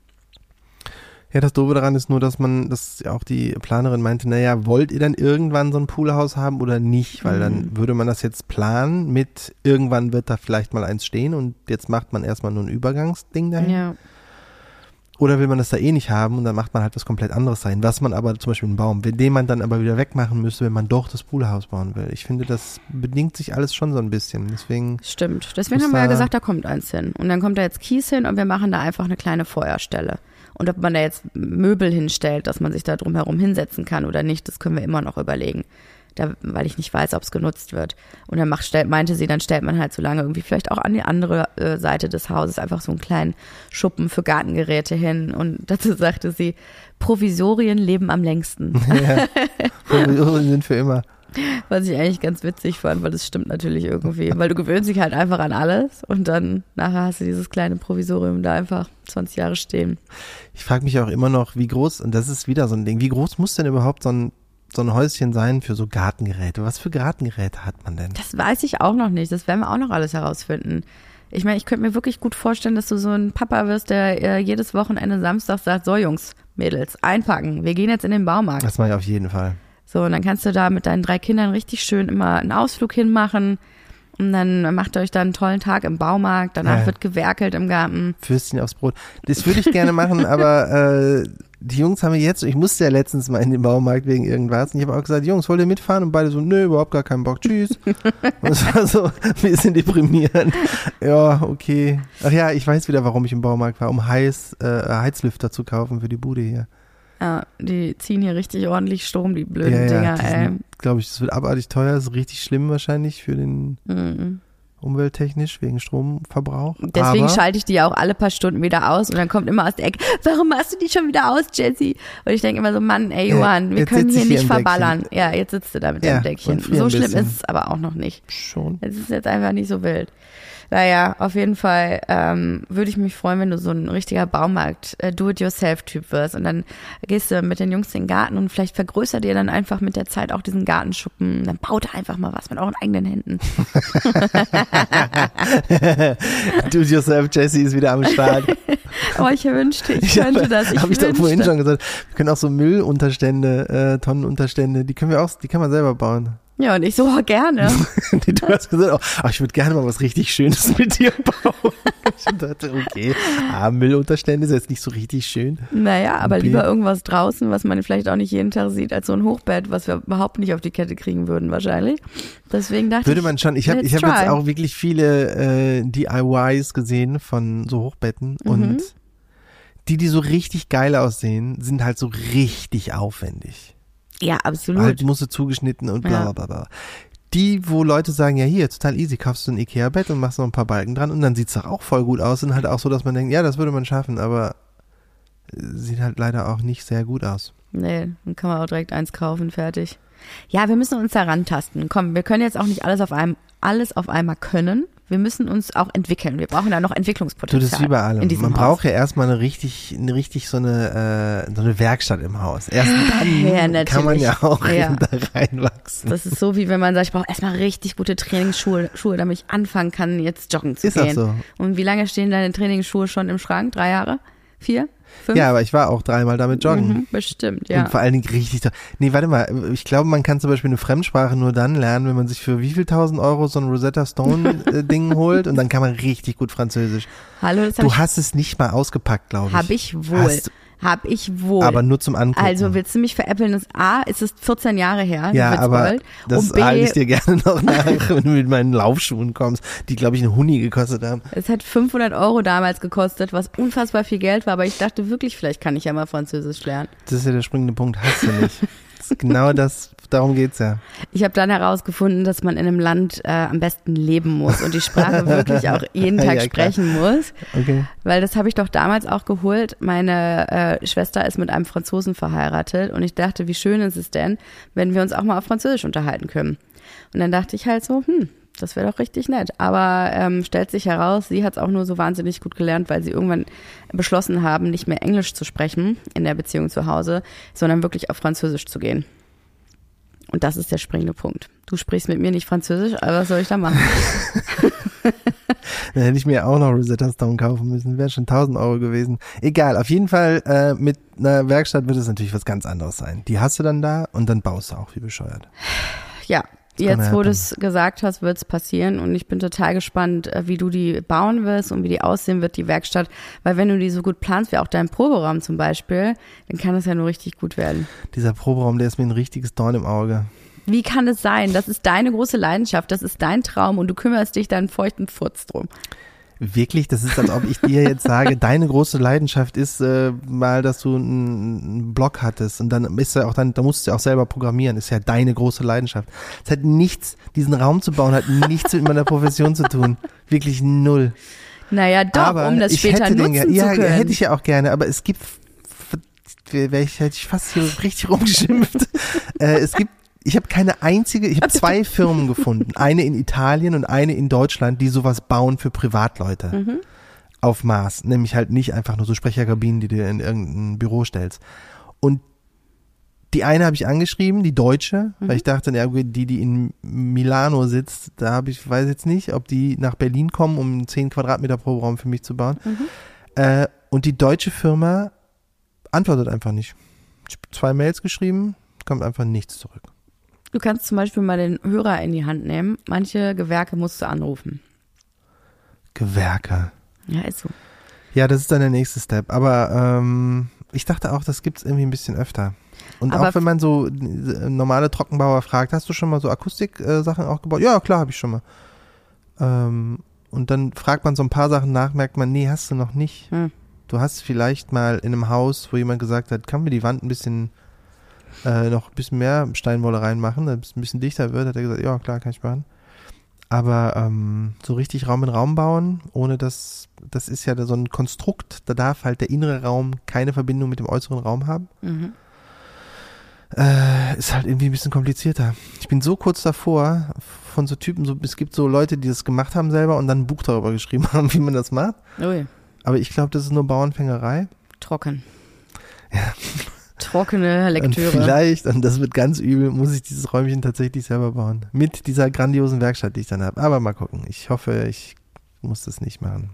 Ja, das Doofe daran ist nur, dass man, dass ja auch die Planerin meinte, naja, wollt ihr dann irgendwann so ein Poolhaus haben oder nicht? Weil dann Mhm. würde man das jetzt planen mit, irgendwann wird da vielleicht mal eins stehen und jetzt macht man erstmal nur ein Übergangsding dahin. Ja. Oder will man das da eh nicht haben und dann macht man halt was komplett anderes sein, was man aber zum Beispiel einen Baum, den man dann aber wieder wegmachen müsste, wenn man doch das Poolhaus bauen will. Ich finde, das bedingt sich alles schon so ein bisschen. Deswegen, Stimmt. Deswegen haben wir ja gesagt, da kommt eins hin. Und dann kommt da jetzt Kies hin und wir machen da einfach eine kleine Feuerstelle. Und ob man da jetzt Möbel hinstellt, dass man sich da drumherum hinsetzen kann oder nicht, das können wir immer noch überlegen. Da, weil ich nicht weiß, ob es genutzt wird. Und dann macht, stellt, meinte sie, dann stellt man halt so lange irgendwie vielleicht auch an die andere äh, Seite des Hauses einfach so einen kleinen Schuppen für Gartengeräte hin. Und dazu sagte sie, Provisorien leben am längsten. ja, Provisorien sind für immer. Was ich eigentlich ganz witzig fand, weil das stimmt natürlich irgendwie. Weil du gewöhnst dich halt einfach an alles und dann nachher hast du dieses kleine Provisorium da einfach 20 Jahre stehen. Ich frage mich auch immer noch, wie groß, und das ist wieder so ein Ding, wie groß muss denn überhaupt so ein, so ein Häuschen sein für so Gartengeräte? Was für Gartengeräte hat man denn? Das weiß ich auch noch nicht. Das werden wir auch noch alles herausfinden. Ich meine, ich könnte mir wirklich gut vorstellen, dass du so ein Papa wirst, der äh, jedes Wochenende Samstag sagt, so Jungs, Mädels, einpacken, wir gehen jetzt in den Baumarkt. Das mache ich auf jeden Fall. So, und dann kannst du da mit deinen drei Kindern richtig schön immer einen Ausflug hinmachen. Und dann macht ihr euch da einen tollen Tag im Baumarkt. Danach Ja. wird gewerkelt im Garten. Würstchen aufs Brot. Das würde ich gerne machen, aber äh, die Jungs haben mir jetzt, ich musste ja letztens mal in den Baumarkt wegen irgendwas und ich habe auch gesagt, Jungs, wollt ihr mitfahren? Und beide so, nö, überhaupt gar keinen Bock, tschüss. und es war so ein bisschen deprimierend. Ja, okay. Ach ja, ich weiß wieder, warum ich im Baumarkt war, um Heiß, äh, Heizlüfter zu kaufen für die Bude hier. Ja, die ziehen hier richtig ordentlich Strom, die blöden Ja, ja, Dinger, ey. glaube ich, das wird abartig teuer, das ist richtig schlimm wahrscheinlich für den Mhm. umwelttechnisch wegen Stromverbrauch. Deswegen Aber schalte ich die ja auch alle paar Stunden wieder aus und dann kommt immer aus der Ecke, warum machst du die schon wieder aus, Jessie? Und ich denke immer so, Mann, ey Johann, wir können hier hier nicht im Deckchen. verballern. Ja, jetzt sitzt du da mit deinem Deckchen. So schlimm bisschen. ist es aber auch noch nicht. schon. Es ist jetzt einfach nicht so wild. Naja, auf jeden Fall ähm, würde ich mich freuen, wenn du so ein richtiger Baumarkt äh, Do-it-yourself-Typ wirst. Und dann gehst du mit den Jungs in den Garten und vielleicht vergrößert ihr dann einfach mit der Zeit auch diesen Gartenschuppen. Dann baut einfach mal was mit euren eigenen Händen. Do it yourself, Jesse ist wieder am Start. Oh, ich wünschte, ich könnte das. Ich Habe ich doch vorhin schon gesagt. Wir können auch so Müllunterstände, äh, Tonnenunterstände, die können wir auch, die kann man selber bauen. Ja, und ich so, oh, gerne. du hast gesagt, oh, ich würde gerne mal was richtig Schönes mit dir bauen. Ich dachte, okay, ah, Müllunterstände ist jetzt nicht so richtig schön. Naja, aber Okay. lieber irgendwas draußen, was man vielleicht auch nicht jeden Tag sieht, als so ein Hochbett, was wir überhaupt nicht auf die Kette kriegen würden wahrscheinlich. Deswegen dachte Würde ich, man schon. Ich habe ich hab jetzt auch wirklich viele äh, DIYs gesehen von so Hochbetten Mhm. und die, die so richtig geil aussehen, sind halt so richtig aufwendig. Ja, absolut. Halt musste zugeschnitten und bla bla bla bla. Die, wo Leute sagen, ja hier, total easy, kaufst du ein Ikea-Bett und machst noch ein paar Balken dran und dann sieht's doch auch voll gut aus und halt auch so, dass man denkt, ja, das würde man schaffen, aber äh, sieht halt leider auch nicht sehr gut aus. Nee, dann kann man auch direkt eins kaufen, fertig. Ja, wir müssen uns da rantasten. Komm, wir können jetzt auch nicht alles auf einem, alles auf einmal können. Wir müssen uns auch entwickeln. Wir brauchen da noch Du, Entwicklungspotenzial. das ist allem. in diesem Man Haus. braucht ja erstmal eine richtig, eine richtig so eine, äh, so eine Werkstatt im Haus. Erst dann Ja, kann man ja auch Ja. da reinwachsen. Das ist so, wie wenn man sagt, ich brauche erstmal richtig gute Trainingsschuhe, Schuhe, damit ich anfangen kann, jetzt joggen zu Ist gehen. so. Und wie lange stehen deine Trainingsschuhe schon im Schrank? Drei Jahre? Vier? Fünf? Ja, aber ich war auch dreimal damit joggen. Mhm, bestimmt, ja. Und vor allen Dingen richtig toll. Nee, warte mal. Ich glaube, man kann zum Beispiel eine Fremdsprache nur dann lernen, wenn man sich für wie viel tausend Euro so ein Rosetta Stone äh, Ding holt und dann kann man richtig gut Französisch. Hallo, das habe Du hast es nicht mal ausgepackt, glaube ich. hab ich wohl. Hast, Hab ich wohl. aber nur zum Angucken. also willst du mich veräppeln? Das A, ist es 14 Jahre her, ja, aber Witzbold. das B, halte ich dir gerne noch nach, wenn du mit meinen Laufschuhen kommst, die, glaube ich, einen Huni gekostet haben. es hat 500 Euro damals gekostet, was unfassbar viel Geld war, aber ich dachte wirklich, vielleicht kann ich ja mal Französisch lernen. Das ist ja der springende Punkt. Hast du nicht. Das ist genau das, darum geht's ja. Ich habe dann herausgefunden, dass man in einem Land äh, am besten leben muss und die Sprache wirklich auch jeden Tag Ja, sprechen muss. Okay. Weil das habe ich doch damals auch geholt. Meine äh, Schwester ist mit einem Franzosen verheiratet und ich dachte, wie schön ist es denn, wenn wir uns auch mal auf Französisch unterhalten können. Und dann dachte ich halt so, hm, das wäre doch richtig nett. Aber ähm, stellt sich heraus, sie hat es auch nur so wahnsinnig gut gelernt, weil sie irgendwann beschlossen haben, nicht mehr Englisch zu sprechen in der Beziehung zu Hause, sondern wirklich auf Französisch zu gehen. Und das ist der springende Punkt. Du sprichst mit mir nicht Französisch, aber was soll ich da machen? Dann hätte ich mir auch noch Rosetta Stone kaufen müssen. Wäre schon 1000 Euro gewesen. Egal, auf jeden Fall äh, mit einer Werkstatt wird es natürlich was ganz anderes sein. Die hast du dann da und dann baust du auch wie bescheuert. Ja, jetzt wo du es gesagt hast, wird es passieren und ich bin total gespannt, äh, wie du die bauen wirst und wie die aussehen wird, die Werkstatt. Weil wenn du die so gut planst, wie auch dein Proberaum zum Beispiel, dann kann das ja nur richtig gut werden. Dieser Proberaum, der ist mir ein richtiges Dorn im Auge. Wie kann es sein? Das ist deine große Leidenschaft, das ist dein Traum und du kümmerst dich da einen feuchten Furz drum. Wirklich, das ist, als ob ich dir jetzt sage, deine große Leidenschaft ist äh, mal, dass du einen, einen Blog hattest und dann ist ja auch dann, da musst du ja auch selber programmieren, ist ja deine große Leidenschaft. Es hat nichts, diesen Raum zu bauen, hat nichts mit meiner Profession zu tun. Wirklich null. Naja, doch, aber um das ich später hätte den, nutzen ge- ja, zu können. hätte ich ja auch gerne, aber es gibt, wäre ich, hätte ich fast hier richtig rumgeschimpft. äh, es gibt, ich habe keine einzige, ich habe zwei Firmen gefunden, eine in Italien und eine in Deutschland, die sowas bauen für Privatleute. Mhm. Auf Maß, nämlich halt nicht einfach nur so Sprecherkabinen, die du in irgendein Büro stellst. Und die eine habe ich angeschrieben, die deutsche, Mhm. weil ich dachte, ja, die, die in Milano sitzt, da habe ich, weiß jetzt nicht, ob die nach Berlin kommen, um 10 Quadratmeter pro Raum für mich zu bauen. Mhm. Äh, und die deutsche Firma antwortet einfach nicht. Ich hab zwei Mails geschrieben, kommt einfach nichts zurück. Du kannst zum Beispiel mal den Hörer in die Hand nehmen. Manche Gewerke musst du anrufen. Gewerke. Ja, ist so. Ja, das ist dann der nächste Step. Aber ähm, ich dachte auch, das gibt's irgendwie ein bisschen öfter. Und Aber auch wenn man so äh, normale Trockenbauer fragt, hast du schon mal so Akustik-Sachen auch gebaut? Ja, klar, habe ich schon mal. Ähm, und dann fragt man so ein paar Sachen nach, merkt man, nee, hast du noch nicht. Hm. Du hast vielleicht mal in einem Haus, wo jemand gesagt hat, kann wir die Wand ein bisschen äh, noch ein bisschen mehr Steinwolle reinmachen, damit es ein bisschen dichter wird, hat er gesagt, ja klar, kann ich machen. Aber ähm, so richtig Raum in Raum bauen, ohne das, das ist ja so ein Konstrukt, da darf halt der innere Raum keine Verbindung mit dem äußeren Raum haben. Mhm. Äh, ist halt irgendwie ein bisschen komplizierter. Ich bin so kurz davor von so Typen, so, es gibt so Leute, die das gemacht haben selber und dann ein Buch darüber geschrieben haben, wie man das macht. Ui, Aber ich glaube, das ist nur Bauernfängerei. trocken. Ja. Trockene Und Lektüre. vielleicht, und das wird ganz übel, muss ich dieses Räumchen tatsächlich selber bauen. Mit dieser grandiosen Werkstatt, die ich dann habe. Aber mal gucken. Ich hoffe, ich muss das nicht machen.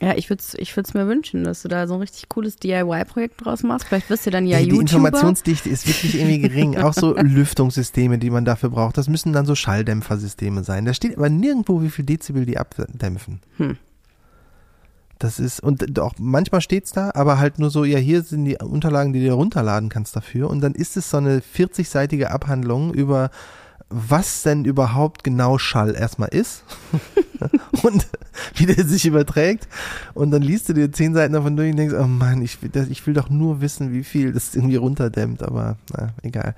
Ja, ich würde es ich würd's mir wünschen, dass du da so ein richtig cooles DIY-Projekt draus machst. Vielleicht wirst du dann ja die, die YouTuber. Informationsdichte ist wirklich irgendwie gering. Auch so Lüftungssysteme, die man dafür braucht, das müssen dann so Schalldämpfersysteme sein. Da steht aber nirgendwo, wie viel Dezibel die abdämpfen. Hm. Das ist, und auch manchmal steht's da, aber halt nur so, ja, hier sind die Unterlagen, die du runterladen kannst dafür. Und dann ist es so eine 40-seitige Abhandlung über, was denn überhaupt genau Schall erstmal ist und wie der sich überträgt. Und dann liest du dir zehn Seiten davon durch und denkst, oh Mann, ich will, das, ich will doch nur wissen, wie viel das irgendwie runterdämmt, aber na, egal.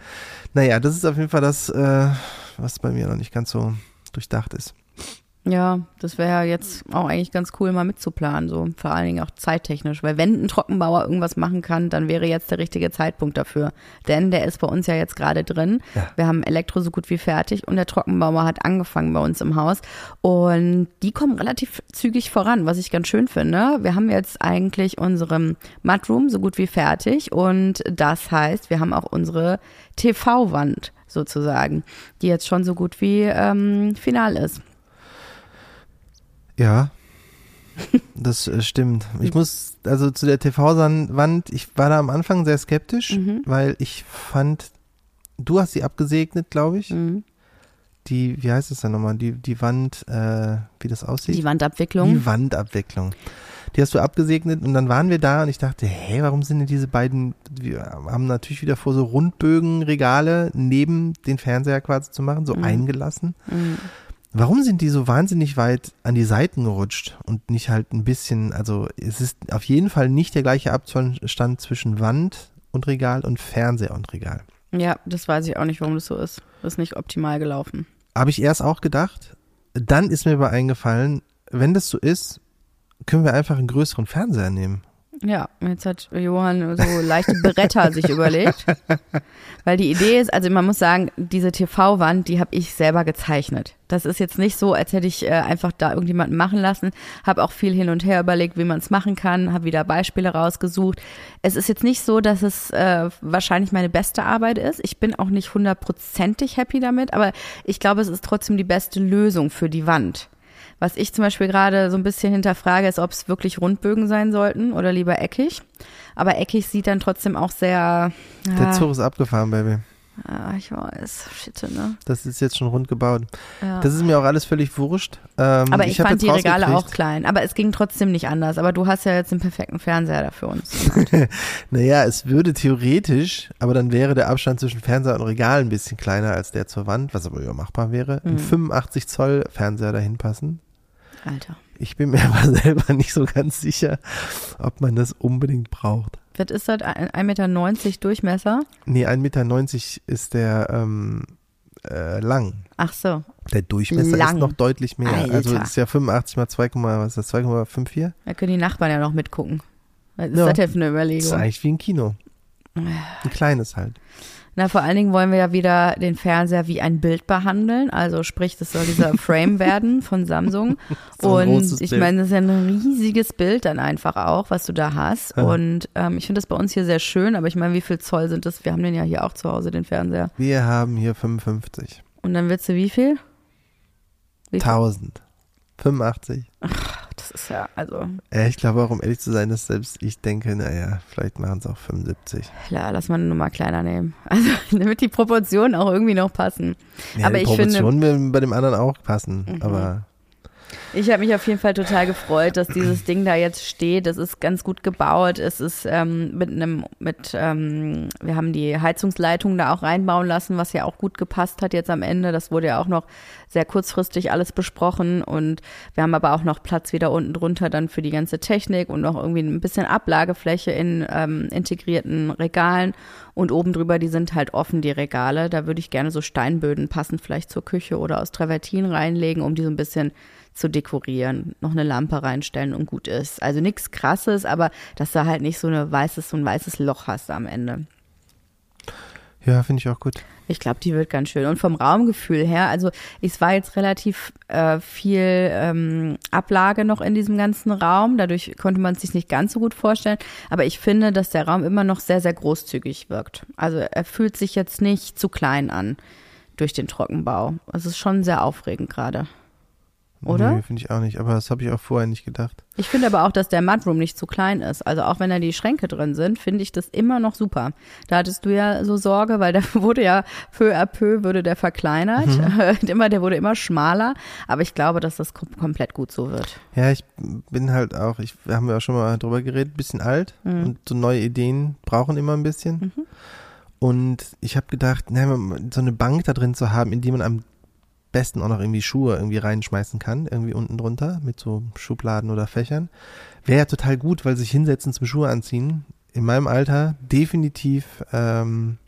Naja, das ist auf jeden Fall das, äh, was bei mir noch nicht ganz so durchdacht ist. Ja, das wäre ja jetzt auch eigentlich ganz cool, mal mitzuplanen, so vor allen Dingen auch zeittechnisch. Weil wenn ein Trockenbauer irgendwas machen kann, dann wäre jetzt der richtige Zeitpunkt dafür. Denn der ist bei uns ja jetzt gerade drin. Ja. Wir haben Elektro so gut wie fertig und der Trockenbauer hat angefangen bei uns im Haus. Und die kommen relativ zügig voran, was ich ganz schön finde. Wir haben jetzt eigentlich unseren Mudroom so gut wie fertig und das heißt, wir haben auch unsere TV-Wand sozusagen, die jetzt schon so gut wie ähm, final ist. Ja, das äh, stimmt. Ich muss, also zu der TV-Wand, ich war da am Anfang sehr skeptisch, Mhm. weil ich fand, du hast sie abgesegnet, glaube ich. Mhm. Die, wie heißt es denn nochmal? Die, die Wand, äh, wie das aussieht? Die Wandabwicklung. Die Wandabwicklung. Die hast du abgesegnet und dann waren wir da und ich dachte, hä, warum sind denn diese beiden, wir haben natürlich wieder vor, so Rundbögenregale neben den Fernseher quasi zu machen, so Mhm. eingelassen. Mhm. Warum sind die so wahnsinnig weit an die Seiten gerutscht und nicht halt ein bisschen, also es ist auf jeden Fall nicht der gleiche Abstand zwischen Wand und Regal und Fernseher und Regal. Ja, das weiß ich auch nicht, warum das so ist. Das ist nicht optimal gelaufen. Habe ich erst auch gedacht, dann ist mir aber eingefallen, wenn das so ist, können wir einfach einen größeren Fernseher nehmen. Ja, jetzt hat Johann so leichte Bretter sich überlegt. Weil die Idee ist, also man muss sagen, diese TV-Wand, die habe ich selber gezeichnet. Das ist jetzt nicht so, als hätte ich äh, einfach da irgendjemanden machen lassen. Habe auch viel hin und her überlegt, wie man es machen kann. Habe wieder Beispiele rausgesucht. Es ist jetzt nicht so, dass es äh, wahrscheinlich meine beste Arbeit ist. Ich bin auch nicht hundertprozentig happy damit, aber ich glaube, es ist trotzdem die beste Lösung für die Wand. Was ich zum Beispiel gerade so ein bisschen hinterfrage, ist, ob es wirklich Rundbögen sein sollten oder lieber eckig. Aber eckig sieht dann trotzdem auch sehr. Der ah, Zug ist abgefahren, Baby. ah, ich weiß, shit, ne? Das ist jetzt schon rund gebaut. Ja. Das ist mir auch alles völlig wurscht. Ähm, aber ich, hab fand die Regale auch klein. Aber es ging trotzdem nicht anders. Aber du hast ja jetzt den perfekten Fernseher da für uns. Naja, es würde theoretisch, aber dann wäre der Abstand zwischen Fernseher und Regal ein bisschen kleiner als der zur Wand, was aber übermachbar wäre. Ein Mhm. 85 Zoll Fernseher dahin passen. Alter. Ich bin mir aber selber nicht so ganz sicher, ob man das unbedingt braucht. Was ist das? Ein- 1,90 Meter Durchmesser? Nee, 1,90 Meter ist der ähm, äh, lang. Ach so. Der Durchmesser Lang. ist noch deutlich mehr. Alter. Also ist ja 85 mal 2, was ist das? 2,54? Da können die Nachbarn ja noch mitgucken. Was ist Ja. das denn für eine Das ist Überlegung? eigentlich wie ein Kino. Ein kleines halt. Na, vor allen Dingen wollen wir ja wieder den Fernseher wie ein Bild behandeln. Also sprich, das soll dieser Frame werden von Samsung. So und ich meine, das ist ja ein riesiges Bild dann einfach auch, was du da hast. Ja. Und ähm, ich finde das bei uns hier sehr schön, aber ich meine, wie viel Zoll sind das? Wir haben den ja hier auch zu Hause, den Fernseher. Wir haben hier 55. Und dann willst du wie viel? Wie viel? 1000. 85. Das ist ja, also, ich glaube auch, um ehrlich zu sein, dass selbst ich denke, naja, vielleicht machen es auch 75. klar, lass mal eine Nummer kleiner nehmen. Also, damit die Proportionen auch irgendwie noch passen. Ja, Aber die ich finde- Proportionen bei dem anderen auch passen, Mhm. aber Ich habe mich auf jeden Fall total gefreut, dass dieses Ding da jetzt steht. Es ist ganz gut gebaut. Es ist ähm, mit einem, mit, ähm, wir haben die Heizungsleitung da auch reinbauen lassen, was ja auch gut gepasst hat jetzt am Ende. Das wurde ja auch noch sehr kurzfristig alles besprochen und wir haben aber auch noch Platz wieder unten drunter dann für die ganze Technik und noch irgendwie ein bisschen Ablagefläche in ähm, integrierten Regalen und oben drüber, die sind halt offen, die Regale. Da würde ich gerne so Steinböden passend vielleicht zur Küche oder aus Travertin reinlegen, um die so ein bisschen zu dekorieren, noch eine Lampe reinstellen und gut ist. Also nichts krasses, aber dass du halt nicht so eine weißes, so ein weißes Loch hast am Ende. Ja, finde ich auch gut. Ich glaube, die wird ganz schön. Und vom Raumgefühl her, also es war jetzt relativ äh, viel ähm, Ablage noch in diesem ganzen Raum. Dadurch konnte man es sich nicht ganz so gut vorstellen. Aber ich finde, dass der Raum immer noch sehr, sehr großzügig wirkt. Also er fühlt sich jetzt nicht zu klein an durch den Trockenbau. Es ist schon sehr aufregend gerade. Oder? Nee, finde ich auch nicht. Aber das habe ich auch vorher nicht gedacht. Ich finde aber auch, dass der Mudroom nicht zu klein ist. Also auch wenn da die Schränke drin sind, finde ich das immer noch super. Da hattest du ja so Sorge, weil der wurde ja peu à peu würde der verkleinert. Mhm. immer, der wurde immer schmaler. Aber ich glaube, dass das kom komplett gut so wird. Ja, ich bin halt auch, ich, wir haben ja auch schon mal drüber geredet, bisschen alt mhm. und so neue Ideen brauchen immer ein bisschen. Mhm. Und ich habe gedacht, ne, so eine Bank da drin zu haben, in die man am besten auch noch irgendwie Schuhe irgendwie reinschmeißen kann, irgendwie unten drunter mit so Schubladen oder Fächern. Wäre ja total gut, weil sich hinsetzen zum Schuhe anziehen, in meinem Alter definitiv ähm,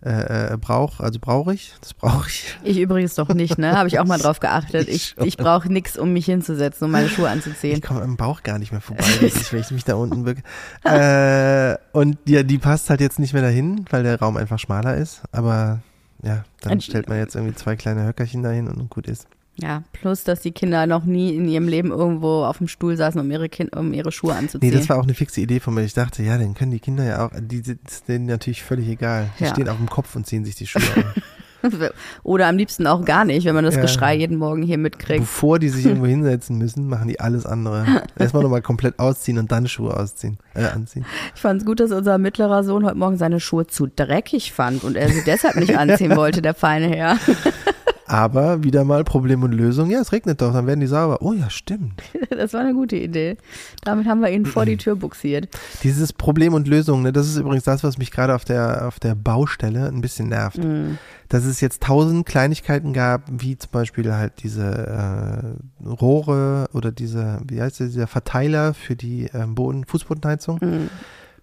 äh, äh, brauch, also brauche ich, das brauche ich. Ich übrigens doch nicht, ne? Habe ich auch mal drauf geachtet. Ich, ich, brauche nichts, um mich hinzusetzen, um meine Schuhe anzuziehen. Ich komme am Bauch gar nicht mehr vorbei, ich, wenn ich mich da unten bücke. äh, und ja, die passt halt jetzt nicht mehr dahin, weil der Raum einfach schmaler ist. Aber ja, dann stellt man jetzt irgendwie zwei kleine Höckerchen dahin und gut ist. Ja, plus, dass die Kinder noch nie in ihrem Leben irgendwo auf dem Stuhl saßen, um ihre, kind, um ihre Schuhe anzuziehen. Nee, das war auch eine fixe Idee von mir. Ich dachte, ja, dann können die Kinder ja auch, die sind denen natürlich völlig egal. Die ja. stehen auf dem Kopf und ziehen sich die Schuhe an. Oder am liebsten auch gar nicht, wenn man das ja. Geschrei jeden Morgen hier mitkriegt. Bevor die sich irgendwo hinsetzen müssen, machen die alles andere. Erstmal nochmal komplett ausziehen und dann Schuhe ausziehen, äh, anziehen. Ich fand es gut, dass unser mittlerer Sohn heute Morgen seine Schuhe zu dreckig fand und er sie deshalb nicht anziehen wollte, der feine Herr. Aber wieder mal Problem und Lösung. Ja, es regnet doch, dann werden die sauber. Oh ja, stimmt. Das war eine gute Idee. Damit haben wir ihn vor die Tür buxiert. Dieses Problem und Lösung, ne, das ist übrigens das, was mich gerade auf der, auf der Baustelle ein bisschen nervt. Mm. Dass es jetzt tausend Kleinigkeiten gab, wie zum Beispiel halt diese äh, Rohre oder diese, wie heißt der, dieser Verteiler für die ähm, Boden, Fußbodenheizung. Mm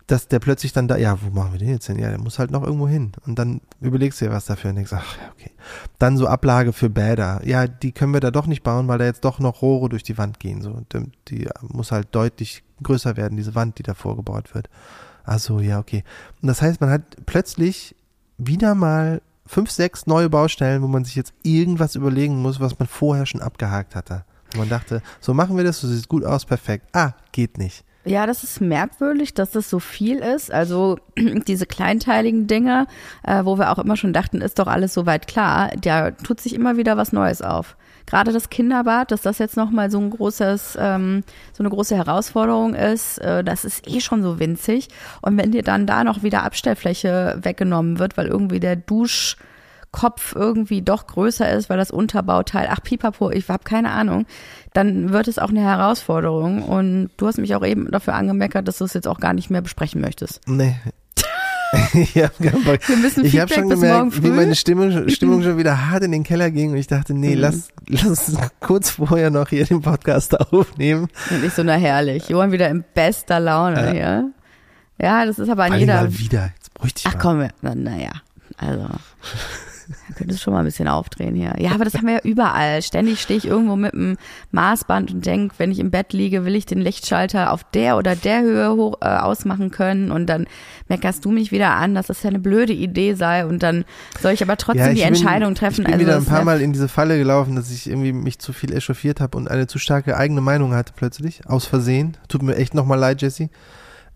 dass der plötzlich dann da, ja, wo machen wir den jetzt hin? Ja, der muss halt noch irgendwo hin. Und dann überlegst du dir was dafür und denkst, ach, okay. Dann so Ablage für Bäder. Ja, die können wir da doch nicht bauen, weil da jetzt doch noch Rohre durch die Wand gehen. So, die, muss halt deutlich größer werden, diese Wand, die da vorgebaut wird. Ach so, ja, okay. Und das heißt, man hat plötzlich wieder mal fünf, sechs neue Baustellen, wo man sich jetzt irgendwas überlegen muss, was man vorher schon abgehakt hatte. Und man dachte, so machen wir das, so sieht gut aus, perfekt. Ah, geht nicht. Ja, das ist merkwürdig, dass das so viel ist. Also diese kleinteiligen Dinge, äh, wo wir auch immer schon dachten, ist doch alles soweit klar, da tut sich immer wieder was Neues auf. Gerade das Kinderbad, dass das jetzt nochmal so ein großes, ähm, so eine große Herausforderung ist, äh, das ist eh schon so winzig. Und wenn dir dann da noch wieder Abstellfläche weggenommen wird, weil irgendwie der Dusch Kopf irgendwie doch größer ist, weil das Unterbauteil, ach pipapo, ich habe keine Ahnung, dann wird es auch eine Herausforderung. Und du hast mich auch eben dafür angemeckert, dass du es jetzt auch gar nicht mehr besprechen möchtest. Nee. ich habe Wir müssen ich habe schon gemerkt, wie meine Stimmung, Stimmung schon wieder hart in den Keller ging und ich dachte, nee, mhm. lass, lass uns kurz vorher noch hier den Podcast aufnehmen. Und ich so, na herrlich. Johann wieder in bester Laune ja. hier. Ja, das ist aber an jeder. Mal wieder. Jetzt bräuchte ich Ach komm, na, naja. Also. Könntest schon mal ein bisschen aufdrehen hier. Ja, aber das haben wir ja überall. Ständig stehe ich irgendwo mit einem Maßband und denke, wenn ich im Bett liege, will ich den Lichtschalter auf der oder der Höhe hoch, äh, ausmachen können. Und dann meckerst du mich wieder an, dass das ja eine blöde Idee sei. Und dann soll ich aber trotzdem ja, ich die bin, Entscheidung treffen. Ich bin also wieder ein paar Mal in diese Falle gelaufen, dass ich irgendwie mich zu viel echauffiert habe und eine zu starke eigene Meinung hatte plötzlich. Aus Versehen. Tut mir echt nochmal leid, Jesse.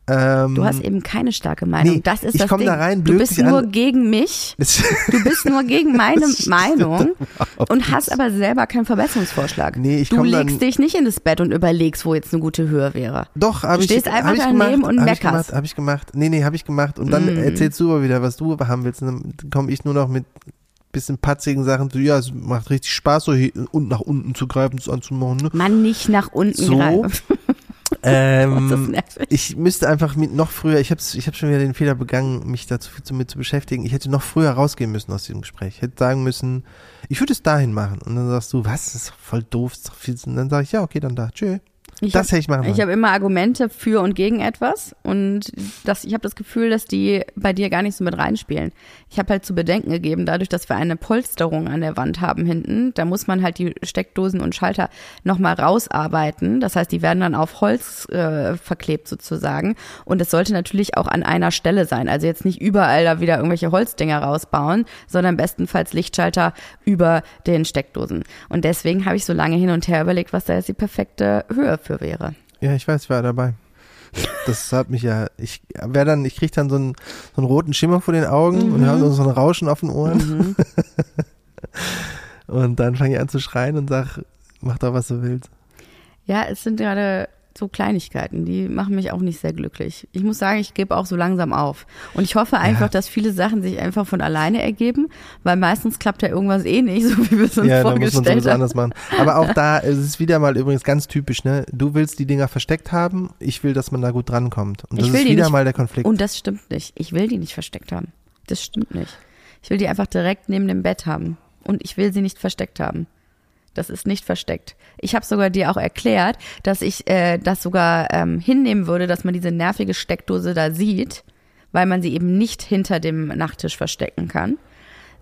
Ähm, du hast eben keine starke Meinung. Nee, das ist ich das Ding. Da rein, du bist nur an. gegen mich. Du bist nur gegen meine Meinung und hast aber selber keinen Verbesserungsvorschlag. Nee, ich du legst dich nicht in das Bett und überlegst, wo jetzt eine gute Höhe wäre. Doch, aber ich. Du stehst einfach daneben gemacht, und meckerst. Habe ich gemacht. Nee, nee, habe ich gemacht. Und dann mm. erzählst du aber wieder, was du haben willst. Und dann komme ich nur noch mit bisschen patzigen Sachen, so, ja, es macht richtig Spaß, so hier und nach unten zu greifen, so anzumachen. Ne? Mann, nicht nach unten So. greifen. Ähm, ich müsste einfach mit noch früher, ich habe ich hab schon wieder den Fehler begangen, mich dazu zu, mit zu beschäftigen. Ich hätte noch früher rausgehen müssen aus diesem Gespräch. Ich hätte sagen müssen, ich würde es dahin machen. Und dann sagst du, was, das ist voll doof. viel zu-" Und dann sage ich, ja, okay, dann da. Tschö. Ich das hab- hätte ich machen Ich habe immer Argumente für und gegen etwas und das, ich habe das Gefühl, dass die bei dir gar nicht so mit reinspielen. Ich habe halt zu bedenken gegeben, dadurch, dass wir eine Polsterung an der Wand haben hinten, da muss man halt die Steckdosen und Schalter nochmal rausarbeiten. Das heißt, die werden dann auf Holz äh, verklebt sozusagen und es sollte natürlich auch an einer Stelle sein. Also jetzt nicht überall da wieder irgendwelche Holzdinger rausbauen, sondern bestenfalls Lichtschalter über den Steckdosen. Und deswegen habe ich so lange hin und her überlegt, was da jetzt die perfekte Höhe für wäre. Ja, ich weiß, ich war dabei. Das hat mich ja, ich wär dann, ich krieg dann so einen, so einen roten Schimmer vor den Augen und Mhm. höre so ein Rauschen auf den Ohren und dann fange ich an zu schreien und sag, mach doch, was du willst. Ja, es sind gerade so Kleinigkeiten, die machen mich auch nicht sehr glücklich. Ich muss sagen, ich gebe auch so langsam auf. Und ich hoffe einfach, Ja. dass viele Sachen sich einfach von alleine ergeben, weil meistens klappt ja irgendwas eh nicht, so wie wir es uns ja, da muss man vorgestellt haben. anders machen. Aber auch da es ist wieder mal übrigens ganz typisch, ne? Du willst die Dinger versteckt haben, ich will, dass man da gut drankommt. Und das Ich will ist wieder nicht- mal der Konflikt. Und das stimmt nicht. Ich will die nicht versteckt haben. Das stimmt nicht. Ich will die einfach direkt neben dem Bett haben. Und ich will sie nicht versteckt haben. Das ist nicht versteckt. Ich habe sogar dir auch erklärt, dass ich äh, das sogar ähm, hinnehmen würde, dass man diese nervige Steckdose da sieht, weil man sie eben nicht hinter dem Nachttisch verstecken kann,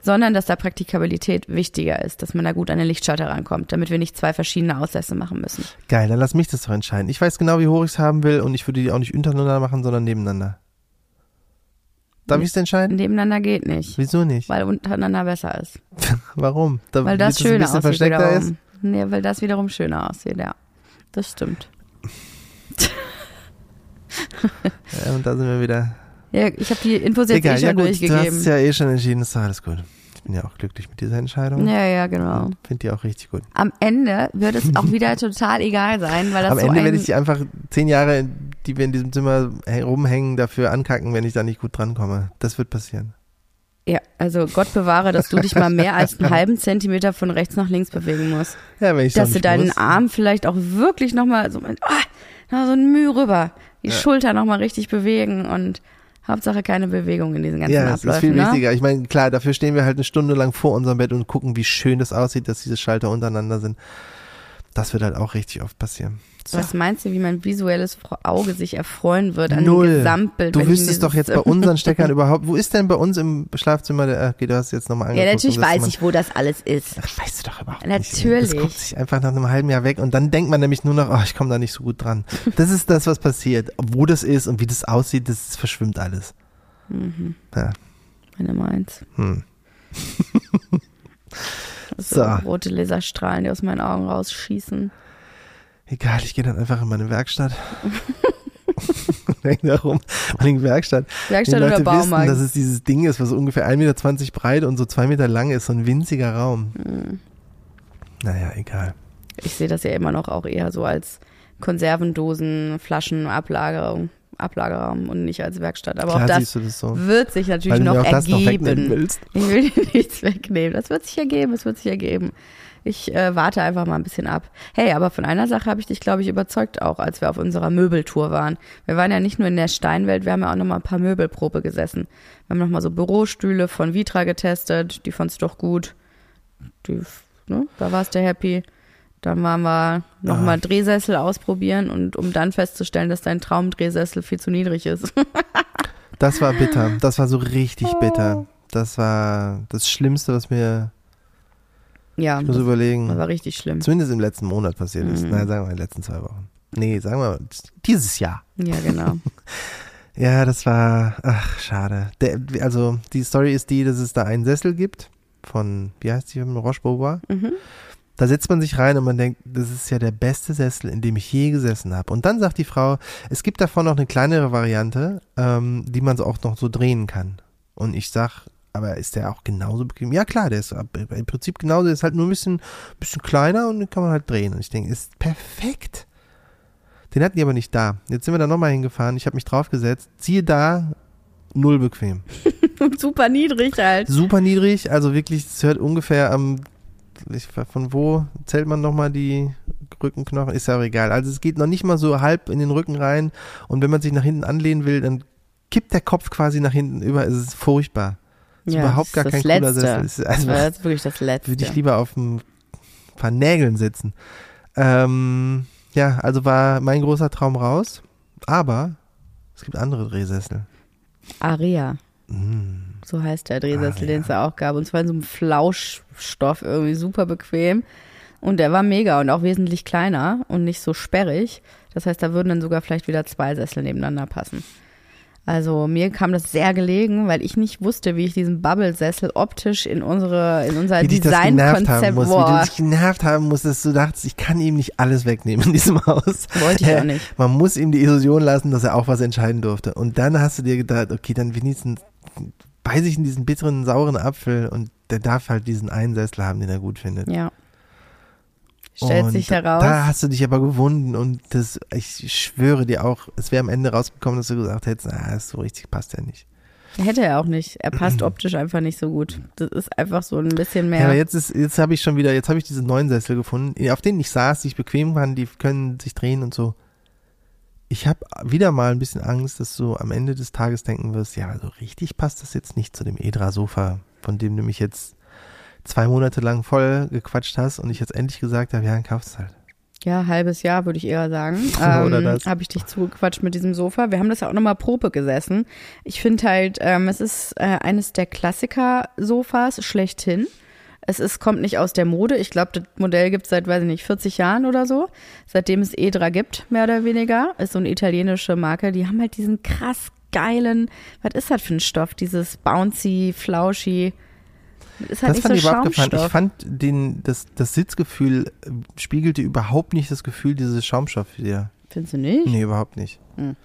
sondern dass da Praktikabilität wichtiger ist, dass man da gut an den Lichtschalter rankommt, damit wir nicht zwei verschiedene Auslässe machen müssen. Geil, dann lass mich das doch entscheiden. Ich weiß genau, wie hoch ich es haben will und ich würde die auch nicht untereinander machen, sondern nebeneinander. Darf ich es entscheiden? Nebeneinander geht nicht, Wieso nicht? weil untereinander besser ist. Warum? Da, Weil das ein schöner bisschen aussieht versteckter ist? wiederum. Nee, weil das wiederum schöner aussieht, ja. Das stimmt. Ja, und da sind wir wieder. Ja, ich habe die Infos jetzt Egal, eh ja schon gut, du hast durchgegeben. es ja eh schon entschieden, ist doch alles gut. Ich bin ja auch glücklich mit dieser Entscheidung. Ja, ja, genau. Finde die auch richtig gut. Am Ende wird es auch wieder total egal sein, weil das Am so Ende werde ich die einfach zehn Jahre, die wir in diesem Zimmer hä- rumhängen, dafür ankacken, wenn ich da nicht gut drankomme. Das wird passieren. Ja, also Gott bewahre, dass du dich mal mehr als einen halben Zentimeter von rechts nach links bewegen musst. Ja, wenn ich Dass du deinen muss. Arm vielleicht auch wirklich nochmal so, noch so ein Mühe rüber, die Ja. Schulter nochmal richtig bewegen und Hauptsache keine Bewegung in diesen ganzen Ja, das ist Abläufen. viel ne? wichtiger. Ich meine, klar, dafür stehen wir halt eine Stunde lang vor unserem Bett und gucken, wie schön das aussieht, dass diese Schalter untereinander sind. Das wird halt auch richtig oft passieren. So. Was meinst du, wie mein visuelles Auge sich erfreuen wird an Null. dem Gesamtbild? Du wüsstest doch jetzt bei unseren Steckern überhaupt, wo ist denn bei uns im Schlafzimmer der, okay, du hast jetzt nochmal Ja, angeguckt. natürlich und das weiß man- ich, wo das alles ist. Ach, weißt du doch überhaupt Natürlich. nicht. Das guckt sich einfach nach einem halben Jahr weg und dann denkt man nämlich nur noch, oh, ich komme da nicht so gut dran. Das ist das, was passiert. Wo das ist und wie das aussieht, das verschwimmt alles. Mhm. Ja. Wenn du meinst. Hm. Also So. rote Laserstrahlen, die aus meinen Augen rausschießen. Egal, ich gehe dann einfach in meine Werkstatt. und häng da rum. Meine Werkstatt. Werkstatt die oder Leute wissen, Baumarkt. dass es dieses Ding ist, was ungefähr 1,20 Meter breit und so zwei Meter lang ist. So ein winziger Raum. Mhm. Naja, egal. Ich sehe das ja immer noch auch eher so als Konservendosen, Flaschen, Ablagerung, Ablagerraum und nicht als Werkstatt. Aber Klar auch das so. wird sich natürlich noch noch ergeben. willst. Ich will dir nichts wegnehmen. Das wird sich ergeben, es wird sich ergeben. Ich äh, warte einfach mal ein bisschen ab. Hey, aber von einer Sache habe ich dich, glaube ich, überzeugt auch, als wir auf unserer Möbeltour waren. Wir waren ja nicht nur in der Steinwelt, wir haben ja auch noch mal ein paar Möbelprobe gesessen. Wir haben noch mal so Bürostühle von Vitra getestet, die fandst du doch gut. Die, ne, da warst du happy. Dann waren wir noch Ah. mal Drehsessel ausprobieren und um dann festzustellen, dass dein Traumdrehsessel viel zu niedrig ist. Das war bitter. Das war so richtig bitter. Das war das Schlimmste, was mir, ja, ich muss das, überlegen, das war richtig schlimm. zumindest im letzten Monat passiert ist. Mhm. Nein, sagen wir in den letzten zwei Wochen. Nee, sagen wir dieses Jahr. Ja, genau. Ja, das war, ach, schade. Der, also, die Story ist die, dass es da einen Sessel gibt von, wie heißt die, Roche Beaubois. Mhm. Da setzt man sich rein und man denkt, das ist ja der beste Sessel, in dem ich je gesessen habe. Und dann sagt die Frau, es gibt davon noch eine kleinere Variante, ähm, die man so auch noch so drehen kann. Und ich sag, aber ist der auch genauso bequem? Ja klar, der ist im Prinzip genauso, der ist halt nur ein bisschen, bisschen kleiner und den kann man halt drehen. Und ich denke, ist perfekt. Den hatten die aber nicht da. Jetzt sind wir da nochmal hingefahren, ich habe mich draufgesetzt. Siehe da, null bequem. Super niedrig halt. Super niedrig, also wirklich, es hört ungefähr am, ich, von wo zählt man nochmal die Rückenknochen? Ist ja auch egal. Also es geht noch nicht mal so halb in den Rücken rein und wenn man sich nach hinten anlehnen will, dann kippt der Kopf quasi nach hinten über. Es ist furchtbar. Es ist überhaupt gar das kein Letzte. cooler Sessel. Es ist Das also, war jetzt wirklich das Letzte. würde ich lieber auf ein paar Nägeln sitzen. Ähm, ja, also war mein großer Traum raus, aber es gibt andere Drehsessel. Aria. Mm. So heißt der Drehsessel, den es da auch gab. Und zwar in so einem Flauschstoff, irgendwie super bequem. Und der war mega und auch wesentlich kleiner und nicht so sperrig. Das heißt, da würden dann sogar vielleicht wieder zwei Sessel nebeneinander passen. Also mir kam das sehr gelegen, weil ich nicht wusste, wie ich diesen Bubble-Sessel optisch in unsere, in unser Wie Designkonzept, muss, wie du dich genervt haben musst, dass du dachtest, ich kann ihm nicht alles wegnehmen in diesem Haus. wollte ich Hä? auch nicht. Man muss ihm die Illusion lassen, dass er auch was entscheiden durfte. Und dann hast du dir gedacht, okay, dann wenigstens beiß ich in diesen bitteren, sauren Apfel und der darf halt diesen einen Sessel haben, den er gut findet. Ja. Stellt und sich heraus. Da hast du dich aber gewunden und das, ich schwöre dir auch, es wäre am Ende rausgekommen, dass du gesagt hättest, ah, so richtig passt er nicht. Hätte er auch nicht. Er passt optisch einfach nicht so gut. Das ist einfach so ein bisschen Ja, mehr. aber jetzt ist, jetzt habe ich schon wieder, jetzt habe ich diese neuen Sessel gefunden, auf denen ich saß, die ich bequem waren, die können sich drehen und so. Ich habe wieder mal ein bisschen Angst, dass du am Ende des Tages denken wirst, ja, so richtig passt das jetzt nicht zu dem Edra-Sofa, von dem du mich jetzt zwei Monate lang voll gequatscht hast und ich jetzt endlich gesagt habe, ja, dann kaufst du halt. Ja, halbes Jahr würde ich eher sagen. Oder ähm, das. Habe ich dich zugequatscht mit diesem Sofa. Wir haben das ja auch nochmal Probe gesessen. Ich finde halt, ähm, es ist äh, eines der Klassiker-Sofas schlechthin. Es ist, kommt nicht aus der Mode. Ich glaube, das Modell gibt es seit, weiß ich nicht, 40 Jahren oder so. Seitdem es Edra gibt, mehr oder weniger. Ist so eine italienische Marke. Die haben halt diesen krass geilen, was ist das für ein Stoff? Dieses bouncy, flauschi. Das ist halt das nicht fand so ich aber abgefahren. Ich fand den, das, das Sitzgefühl äh, spiegelte überhaupt nicht das Gefühl dieses Schaumstoff wieder. Findest du nicht? Nee, überhaupt nicht. Hm.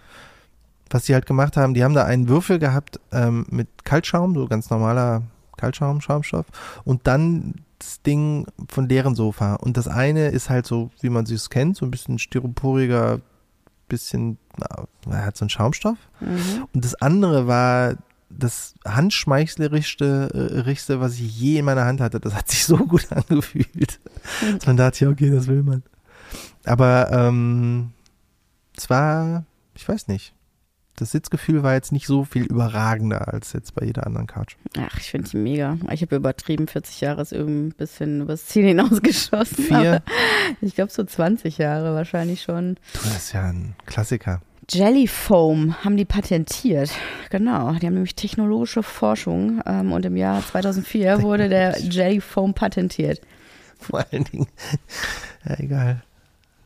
Was die halt gemacht haben, die haben da einen Würfel gehabt ähm, mit Kaltschaum, so ganz normaler Kaltschaum, Schaumstoff. Und dann das Ding von deren Sofa. Und das eine ist halt so, wie man es kennt, so ein bisschen styroporiger, bisschen, na, hat so einen Schaumstoff. Mhm. Und das andere war das handschmeichlerischste, äh, was ich je in meiner Hand hatte. Das hat sich so gut angefühlt. Dass man dachte, ja, okay, das will man. Aber ähm, es war, ich weiß nicht. Das Sitzgefühl war jetzt nicht so viel überragender als jetzt bei jeder anderen Couch. Ach, ich finde die mega. Ich habe übertrieben, 40 Jahre ist irgendwie ein bisschen übers Ziel hinausgeschossen. Vier, Ich glaube so 20 Jahre wahrscheinlich schon. du, das ist ja ein Klassiker. Jellyfoam haben die patentiert. Genau, die haben nämlich technologische Forschung ähm, und im Jahr 2004 wurde der Jellyfoam patentiert. Vor allen Dingen, ja, egal.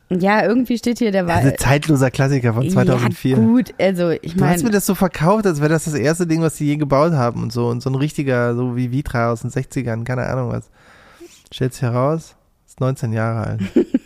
Ja, irgendwie steht hier, der war. Also zeitloser Klassiker von 2004. Ja, gut, also ich Du hast mir meine, das so verkauft, als wäre das das erste Ding, was sie je gebaut haben und so. Und so ein richtiger, so wie Vitra aus den 60ern, keine Ahnung was. Stellt sich heraus, ist 19 Jahre alt.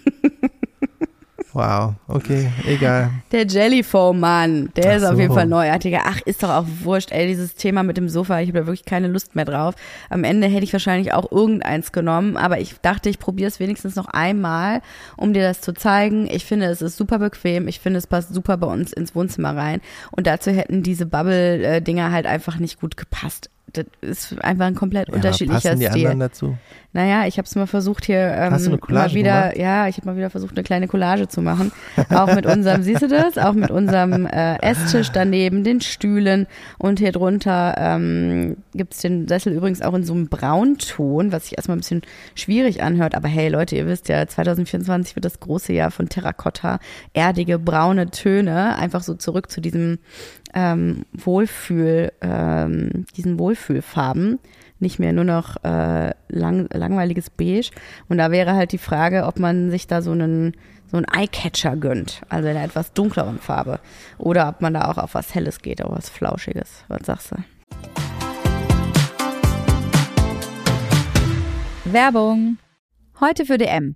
wow, okay, egal. der Jellyfoam, Mann, der Ach ist auf so. jeden Fall neuartiger. Ach, ist doch auch wurscht, ey, dieses Thema mit dem Sofa, ich habe da wirklich keine Lust mehr drauf. Am Ende hätte ich wahrscheinlich auch irgendeins genommen, aber ich dachte, ich probiere es wenigstens noch einmal, um dir das zu zeigen. Ich finde, es ist super bequem, ich finde, es passt super bei uns ins Wohnzimmer rein und dazu hätten diese Bubble-Dinger halt einfach nicht gut gepasst. Das ist einfach ein komplett Ja, unterschiedlicher die Stil. anderen dazu? Naja, ich habe es mal versucht hier ähm, Hast du eine Collage mal wieder, gemacht? ja, ich habe mal wieder versucht eine kleine Collage zu machen, auch mit unserem, siehst du das, auch mit unserem äh, Esstisch daneben, den Stühlen und hier drunter ähm, gibt's den Sessel übrigens auch in so einem Braunton, was sich erstmal ein bisschen schwierig anhört, aber hey Leute, ihr wisst ja, 2024 wird das große Jahr von Terrakotta, erdige braune Töne, einfach so zurück zu diesem ähm, Wohlfühl, ähm, diesen Wohlfühlfarben nicht mehr nur noch äh, lang, langweiliges Beige. Und da wäre halt die Frage, ob man sich da so einen so einen Eyecatcher gönnt, also in einer etwas dunkleren Farbe. Oder ob man da auch auf was Helles geht, auf was Flauschiges. Was sagst du? Werbung. Heute für DM.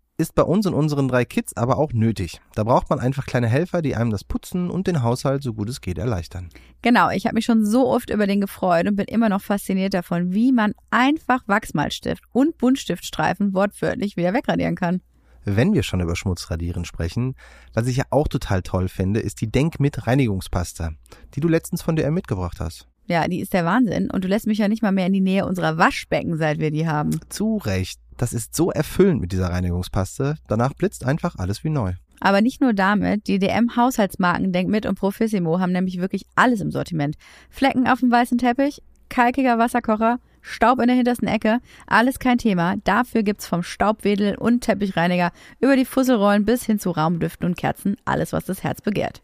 Ist bei uns und unseren drei Kids aber auch nötig. Da braucht man einfach kleine Helfer, die einem das Putzen und den Haushalt so gut es geht erleichtern. Genau, ich habe mich schon so oft über den gefreut und bin immer noch fasziniert davon, wie man einfach Wachsmalstift und Buntstiftstreifen wortwörtlich wieder wegradieren kann. Wenn wir schon über Schmutzradieren sprechen, was ich ja auch total toll finde, ist die Denk mit Reinigungspasta, die du letztens von DM mitgebracht hast. Ja, die ist der Wahnsinn und du lässt mich ja nicht mal mehr in die Nähe unserer Waschbecken, seit wir die haben. Zu Recht. Das ist so erfüllend mit dieser Reinigungspaste. Danach blitzt einfach alles wie neu. Aber nicht nur damit, die DM-Haushaltsmarken Denkmit und Profissimo haben nämlich wirklich alles im Sortiment. Flecken auf dem weißen Teppich, kalkiger Wasserkocher, Staub in der hintersten Ecke, alles kein Thema. Dafür gibt's vom Staubwedel und Teppichreiniger über die Fusselrollen bis hin zu Raumdüften und Kerzen alles, was das Herz begehrt.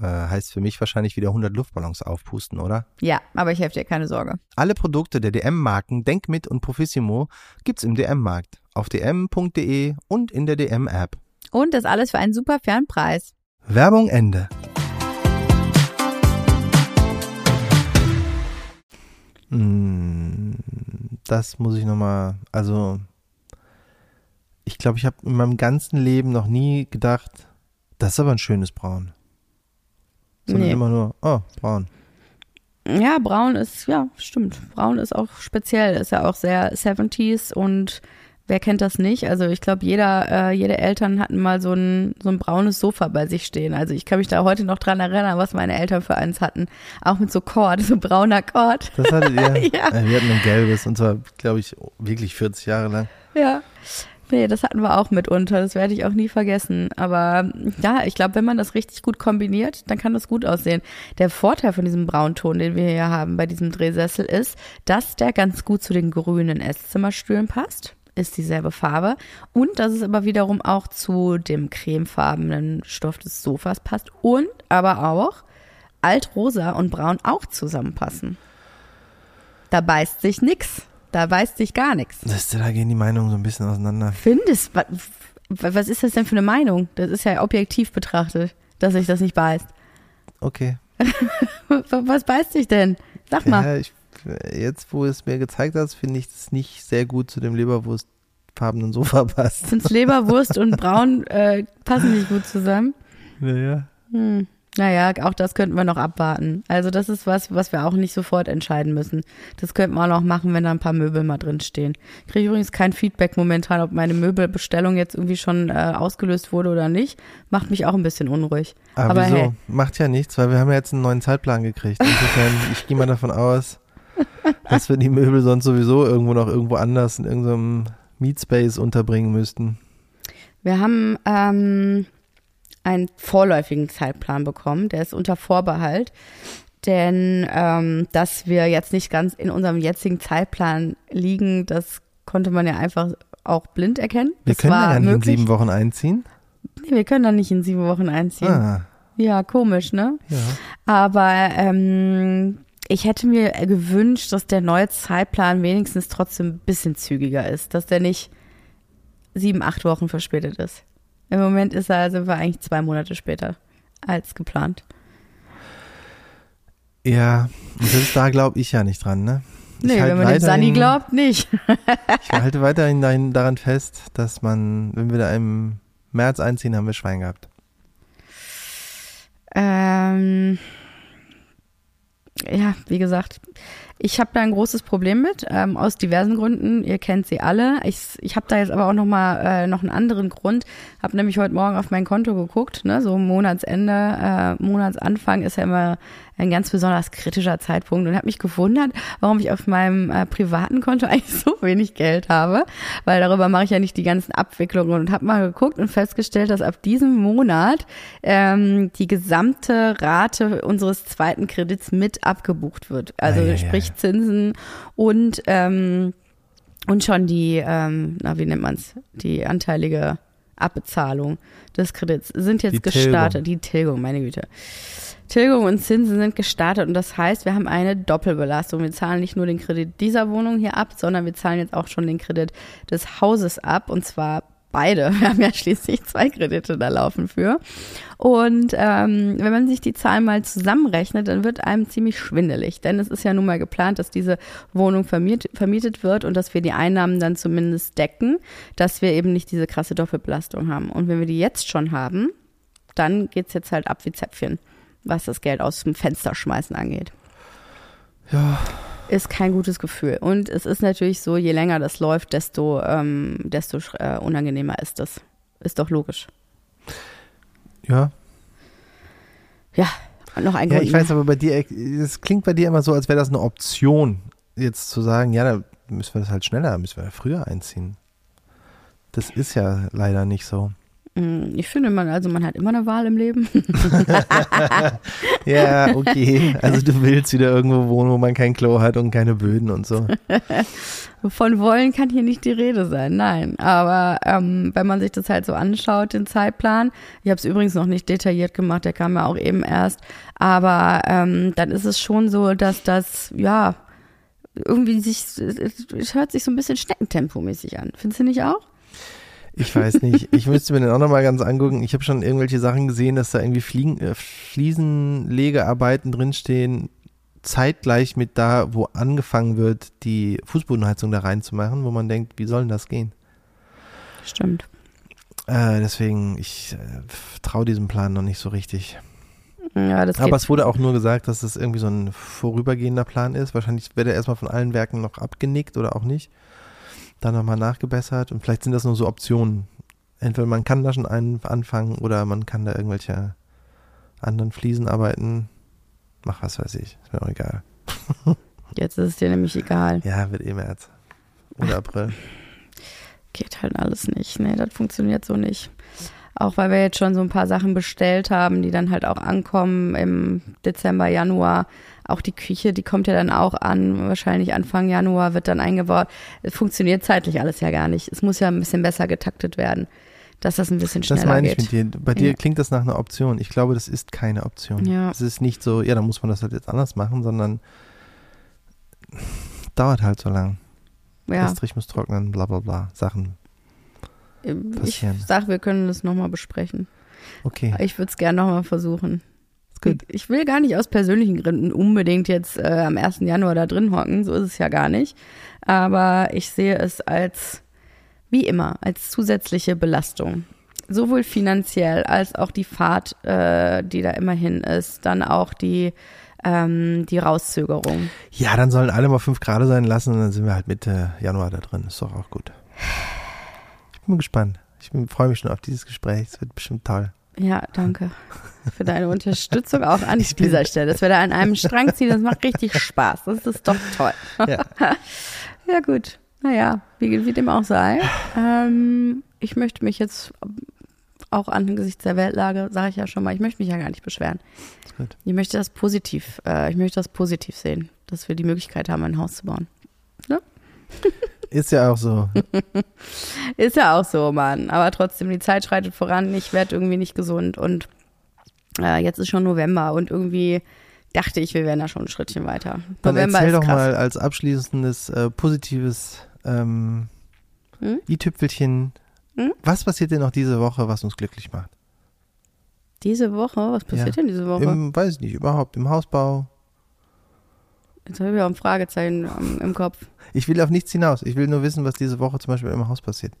Äh, heißt für mich wahrscheinlich wieder 100 Luftballons aufpusten, oder? Ja, aber ich helfe dir, keine Sorge. Alle Produkte der DM-Marken Denkmit und Profissimo gibt's im DM-Markt, auf dm.de und in der DM-App. Und das alles für einen super fairen Preis. Werbung Ende. Hm, Das muss ich nochmal, also ich glaube, ich habe in meinem ganzen Leben noch nie gedacht, das ist aber ein schönes Braun. Sondern Nee. immer nur, oh, braun. Ja, braun ist, ja, stimmt. Braun ist auch speziell, ist ja auch sehr 70s und wer kennt das nicht? Also ich glaube, jeder, äh, jede Eltern hatten mal so ein, so ein braunes Sofa bei sich stehen. Also ich kann mich da heute noch dran erinnern, was meine Eltern für eins hatten. Auch mit so Kord, so brauner Kord. Das hattet ihr? Ja. Äh, Wir hatten ein gelbes und zwar, glaube ich, wirklich 40 Jahre lang. Ja. Nee, das hatten wir auch mitunter. Das werde ich auch nie vergessen. Aber ja, ich glaube, wenn man das richtig gut kombiniert, dann kann das gut aussehen. Der Vorteil von diesem Braunton, den wir hier haben bei diesem Drehsessel, ist, dass der ganz gut zu den grünen Esszimmerstühlen passt. Ist dieselbe Farbe. Und dass es aber wiederum auch zu dem cremefarbenen Stoff des Sofas passt. Und aber auch altrosa und braun auch zusammenpassen. Da beißt sich nix. Da beißt sich gar nichts. Das, da gehen die Meinungen so ein bisschen auseinander. Findest, wa- was ist das denn für eine Meinung? Das ist ja objektiv betrachtet, dass sich das nicht beißt. Okay. Wa- Was beißt sich denn? Sag mal. Ja, ich, jetzt, wo es mir gezeigt hast, finde ich es nicht sehr gut zu dem leberwurstfarbenen Sofa passt. Ich finde Leberwurst und Braun äh, passen nicht gut zusammen. Naja. Hm. Naja, auch das könnten wir noch abwarten. Also das ist was, was wir auch nicht sofort entscheiden müssen. Das könnten wir auch noch machen, wenn da ein paar Möbel mal drin stehen. Ich kriege übrigens kein Feedback momentan, ob meine Möbelbestellung jetzt irgendwie schon äh, ausgelöst wurde oder nicht. Macht mich auch ein bisschen unruhig. Aber, Aber wieso? hey. Macht ja nichts, weil wir haben ja jetzt einen neuen Zeitplan gekriegt. Insofern, ich gehe mal davon aus, dass wir die Möbel sonst sowieso irgendwo noch irgendwo anders in irgendeinem Meetspace unterbringen müssten. Wir haben ähm, einen vorläufigen Zeitplan bekommen, der ist unter Vorbehalt, denn ähm, dass wir jetzt nicht ganz in unserem jetzigen Zeitplan liegen, das konnte man ja einfach auch blind erkennen. Wir das können war nicht in sieben Wochen einziehen. Nee, wir können da nicht in sieben Wochen einziehen. Ah, Ja, komisch, ne? ja. Aber ähm, ich hätte mir gewünscht, dass der neue Zeitplan wenigstens trotzdem ein bisschen zügiger ist, dass der nicht sieben, acht Wochen verspätet ist. Im Moment ist er, sind wir eigentlich zwei Monate später als geplant. Ja, und selbst da glaube ich ja nicht dran, ne? Ich Nee, wenn man dem Sunny glaubt, nicht. Ich halte weiterhin dahin, daran fest, dass man, wenn wir da im März einziehen, haben wir Schwein gehabt. Ähm, ja, wie gesagt, ich habe da ein großes Problem mit, ähm, aus diversen Gründen. Ihr kennt sie alle. Ich, ich habe da jetzt aber auch noch mal äh, noch einen anderen Grund. Habe nämlich heute Morgen auf mein Konto geguckt. Ne? So Monatsende, äh, Monatsanfang ist ja immer ein ganz besonders kritischer Zeitpunkt und habe mich gewundert, warum ich auf meinem äh, privaten Konto eigentlich so wenig Geld habe, weil darüber mache ich ja nicht die ganzen Abwicklungen und habe mal geguckt und festgestellt, dass ab diesem Monat ähm, die gesamte Rate unseres zweiten Kredits mit abgebucht wird. Also ei, ei. sprich Zinsen und ähm, und schon die, ähm, na wie nennt man's, die anteilige Abbezahlung des Kredits sind jetzt Die gestartet. Die Tilgung, meine Güte. Tilgung und Zinsen sind gestartet und das heißt, wir haben eine Doppelbelastung. Wir zahlen nicht nur den Kredit dieser Wohnung hier ab, sondern wir zahlen jetzt auch schon den Kredit des Hauses ab und zwar beide. Wir haben ja schließlich zwei Kredite da laufen für. Und ähm, wenn man sich die Zahlen mal zusammenrechnet, dann wird einem ziemlich schwindelig. Denn es ist ja nun mal geplant, dass diese Wohnung vermietet, vermietet wird und dass wir die Einnahmen dann zumindest decken, dass wir eben nicht diese krasse Doppelbelastung haben. Und wenn wir die jetzt schon haben, dann geht's jetzt halt ab wie Zäpfchen, was das Geld aus dem Fenster schmeißen angeht Ja, ist kein gutes Gefühl. Und es ist natürlich so, je länger das läuft, desto, ähm, desto äh, unangenehmer ist das. Ist doch logisch. ja. Ja, noch ein Ja, Grund ich weiß aber bei dir, es klingt bei dir immer so, als wäre das eine Option, jetzt zu sagen, ja, da müssen wir das halt schneller, müssen wir früher einziehen. Das ist ja leider nicht so. Mm, Ich finde, man, also man hat immer eine Wahl im Leben. Ja, okay. Also du willst wieder irgendwo wohnen, wo man kein Klo hat und keine Böden und so. Von wollen kann hier nicht die Rede sein, nein. Aber ähm, wenn man sich das halt so anschaut, den Zeitplan, ich habe es übrigens noch nicht detailliert gemacht, der kam ja auch eben erst, aber ähm, dann ist es schon so, dass das, ja, irgendwie sich, es hört sich so ein bisschen Schneckentempomäßig an. Findest du nicht auch? Ich weiß nicht. Ich müsste mir den auch nochmal ganz angucken. Ich habe schon irgendwelche Sachen gesehen, dass da irgendwie Fliegen, äh, Fliesenlegearbeiten drinstehen, zeitgleich mit da, wo angefangen wird, die Fußbodenheizung da reinzumachen, wo man denkt, wie soll denn das gehen? Stimmt. Äh, deswegen, ich äh, traue diesem Plan noch nicht so richtig. Ja, Aber geht. es wurde auch nur gesagt, dass das irgendwie so ein vorübergehender Plan ist. Wahrscheinlich wird er erstmal von allen Werken noch abgenickt oder auch nicht. Dann nochmal nachgebessert und vielleicht sind das nur so Optionen. Entweder man kann da schon einen anfangen oder man kann da irgendwelche anderen Fliesen arbeiten. Mach was weiß ich, ist mir auch egal. Jetzt ist es dir nämlich egal. Ja, wird eh März. Oder April. Geht halt alles nicht. Nee, das funktioniert so nicht. Auch weil wir jetzt schon so ein paar Sachen bestellt haben, die dann halt auch ankommen im Dezember, Januar. Auch die Küche, die kommt ja dann auch an. Wahrscheinlich Anfang Januar wird dann eingebaut. Es funktioniert zeitlich alles ja gar nicht. Es muss ja ein bisschen besser getaktet werden, dass das ein bisschen schneller Das meine ich geht. mit dir. Bei dir Ja. klingt das nach einer Option. Ich glaube, das ist keine Option. Ja. Es ist nicht so, ja, dann muss man das halt jetzt anders machen, sondern dauert halt so lang. Ja, Estrich muss trocknen, bla bla bla. Sachen. Ich passieren. sag, wir können das nochmal besprechen. Okay, Ich würde es gerne nochmal versuchen. gut. Ich will gar nicht aus persönlichen Gründen unbedingt jetzt äh, am 1. Januar da drin hocken, so ist es ja gar nicht. Aber ich sehe es als, wie immer, als zusätzliche Belastung. Sowohl finanziell als auch die Fahrt, äh, die da immerhin ist, dann auch die, ähm, die Rauszögerung. Ja, dann sollen alle mal fünf Grad sein lassen und dann sind wir halt Mitte Januar da drin. Ist doch auch gut. Ich bin gespannt. Ich freue mich schon auf dieses Gespräch. Es wird bestimmt toll. Ja, danke für deine Unterstützung auch an dieser Stelle. Dass wir da an einem Strang ziehen, das macht richtig Spaß. Das ist doch toll. Ja. Ja, gut. Naja, wie, wie dem auch sei. Ähm, ich möchte mich jetzt auch angesichts der Weltlage, sage ich ja schon mal, ich möchte mich ja gar nicht beschweren. Ich möchte das positiv, äh, ich möchte das positiv sehen, dass wir die Möglichkeit haben, ein Haus zu bauen. Ist ja auch so. Ist ja auch so, Mann. Aber trotzdem, die Zeit schreitet voran. Ich werde irgendwie nicht gesund und äh, jetzt ist schon November und irgendwie dachte ich, wir wären da schon ein Schrittchen weiter. Dann November erzähl ist doch krass. mal als abschließendes äh, positives ähm, Hm? i-Tüpfelchen. Hm? Was passiert denn noch diese Woche, was uns glücklich macht? Diese Woche? Was passiert Ja. denn diese Woche? Im, weiß ich nicht, überhaupt im Hausbau. Jetzt habe ich auch ein Fragezeichen im Kopf. Ich will auf nichts hinaus. Ich will nur wissen, was diese Woche zum Beispiel im Haus passiert.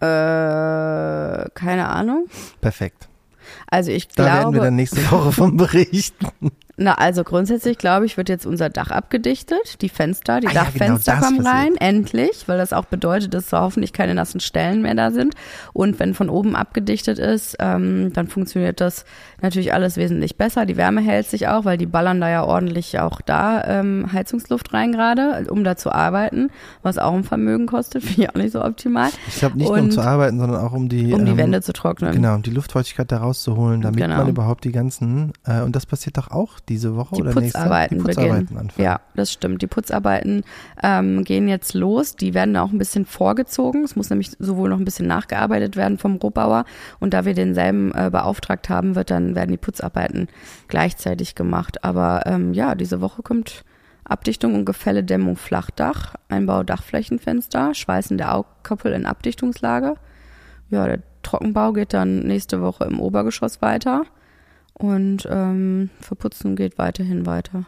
Äh, keine Ahnung. Perfekt. Also ich Da werden wir glaube, dann nächste Woche von berichten. Na also grundsätzlich glaube ich, wird jetzt unser Dach abgedichtet, die Fenster, die Ah ja, Dachfenster genau das kommen rein, endlich, weil das auch bedeutet, dass da hoffentlich keine nassen Stellen mehr da sind. Und wenn von oben abgedichtet ist, ähm, dann funktioniert das natürlich alles wesentlich besser. Die Wärme hält sich auch, weil die ballern da ja ordentlich auch da ähm, Heizungsluft rein gerade, um da zu arbeiten, was auch ein Vermögen kostet, finde ich auch nicht so optimal, Ich glaube nicht nur um Und- zu arbeiten, sondern auch um die, um die ähm, Wände zu trocknen. Genau, um die Luftfeuchtigkeit da rauszuholen, damit Genau. man überhaupt die ganzen, äh, und das passiert doch auch diese Woche Die oder Putzarbeiten, nächste? Die Putzarbeiten beginnen. anfangen. Ja, das stimmt. Die Putzarbeiten ähm, gehen jetzt los. Die werden auch ein bisschen vorgezogen. Es muss nämlich sowohl noch ein bisschen nachgearbeitet werden vom Rohbauer und da wir denselben äh, beauftragt haben, wird dann werden die Putzarbeiten gleichzeitig gemacht. Aber ähm, ja, diese Woche kommt Abdichtung und Gefälle, Dämmung, Flachdach, Einbau Dachflächenfenster, Schweißen der Augkoppel in Abdichtungslage. Ja, der Trockenbau geht dann nächste Woche im Obergeschoss weiter und ähm, Verputzen geht weiterhin weiter.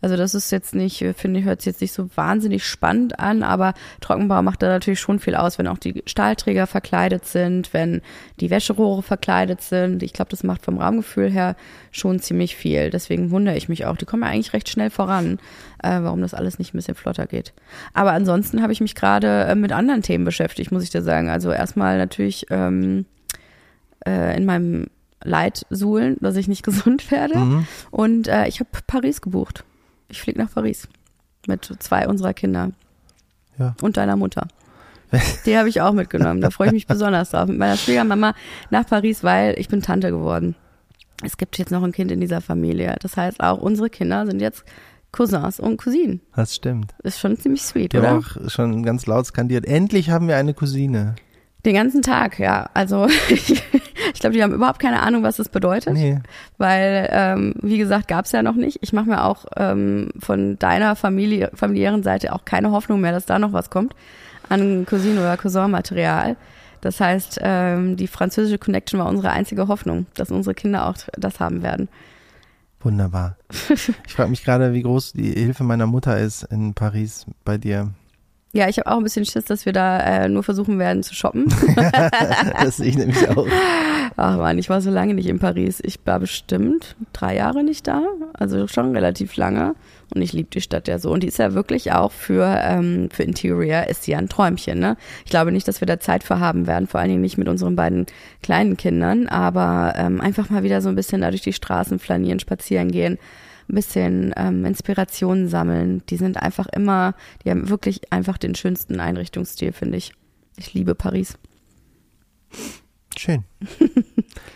Also das ist jetzt nicht, äh, finde ich, hört sich jetzt nicht so wahnsinnig spannend an, aber Trockenbau macht da natürlich schon viel aus, wenn auch die Stahlträger verkleidet sind, wenn die Wäscherohre verkleidet sind. Ich glaube, das macht vom Raumgefühl her schon ziemlich viel. Deswegen wundere ich mich auch. Die kommen ja eigentlich recht schnell voran, äh, warum das alles nicht ein bisschen flotter geht. Aber ansonsten habe ich mich gerade äh, mit anderen Themen beschäftigt, muss ich dir sagen. Also erstmal natürlich ähm, äh, in meinem Leid suhlen, dass ich nicht gesund werde. Mhm. Und äh, ich habe Paris gebucht. Ich fliege nach Paris mit zwei unserer Kinder. Ja. Und deiner Mutter. Die habe ich auch mitgenommen. Da freue ich mich besonders drauf. Mit meiner Schwiegermama nach Paris, weil ich bin Tante geworden. Es gibt jetzt noch ein Kind in dieser Familie. Das heißt, auch unsere Kinder sind jetzt Cousins und Cousinen. Das stimmt. Ist schon ziemlich sweet, Die oder? haben auch schon ganz laut skandiert. Endlich haben wir eine Cousine. Den ganzen Tag, ja. Also ich, glaube, die haben überhaupt keine Ahnung, was das bedeutet. Nee. weil, ähm, wie gesagt, gab's ja noch nicht. Ich mache mir auch ähm, von deiner Familie, familiären Seite auch keine Hoffnung mehr, dass da noch was kommt an Cousin- oder Cousin-Material. Das heißt, ähm, die französische Connection war unsere einzige Hoffnung, dass unsere Kinder auch das haben werden. Wunderbar. Ich frage mich gerade, wie groß die Hilfe meiner Mutter ist in Paris bei dir. Ja, ich habe auch ein bisschen Schiss, dass wir da äh, nur versuchen werden zu shoppen. das sehe ich nämlich auch. Ach man, ich war so lange nicht in Paris. Ich war bestimmt drei Jahre nicht da, also schon relativ lange. Und ich liebe die Stadt ja so. Und die ist ja wirklich auch für, ähm, für Interior ist sie ja ein Träumchen. Ne? Ich glaube nicht, dass wir da Zeit für haben werden, vor allen Dingen nicht mit unseren beiden kleinen Kindern, aber ähm, einfach mal wieder so ein bisschen da durch die Straßen flanieren, spazieren gehen, ein bisschen ähm, Inspirationen sammeln. Die sind einfach immer, die haben wirklich einfach den schönsten Einrichtungsstil, finde ich. Ich liebe Paris. Schön.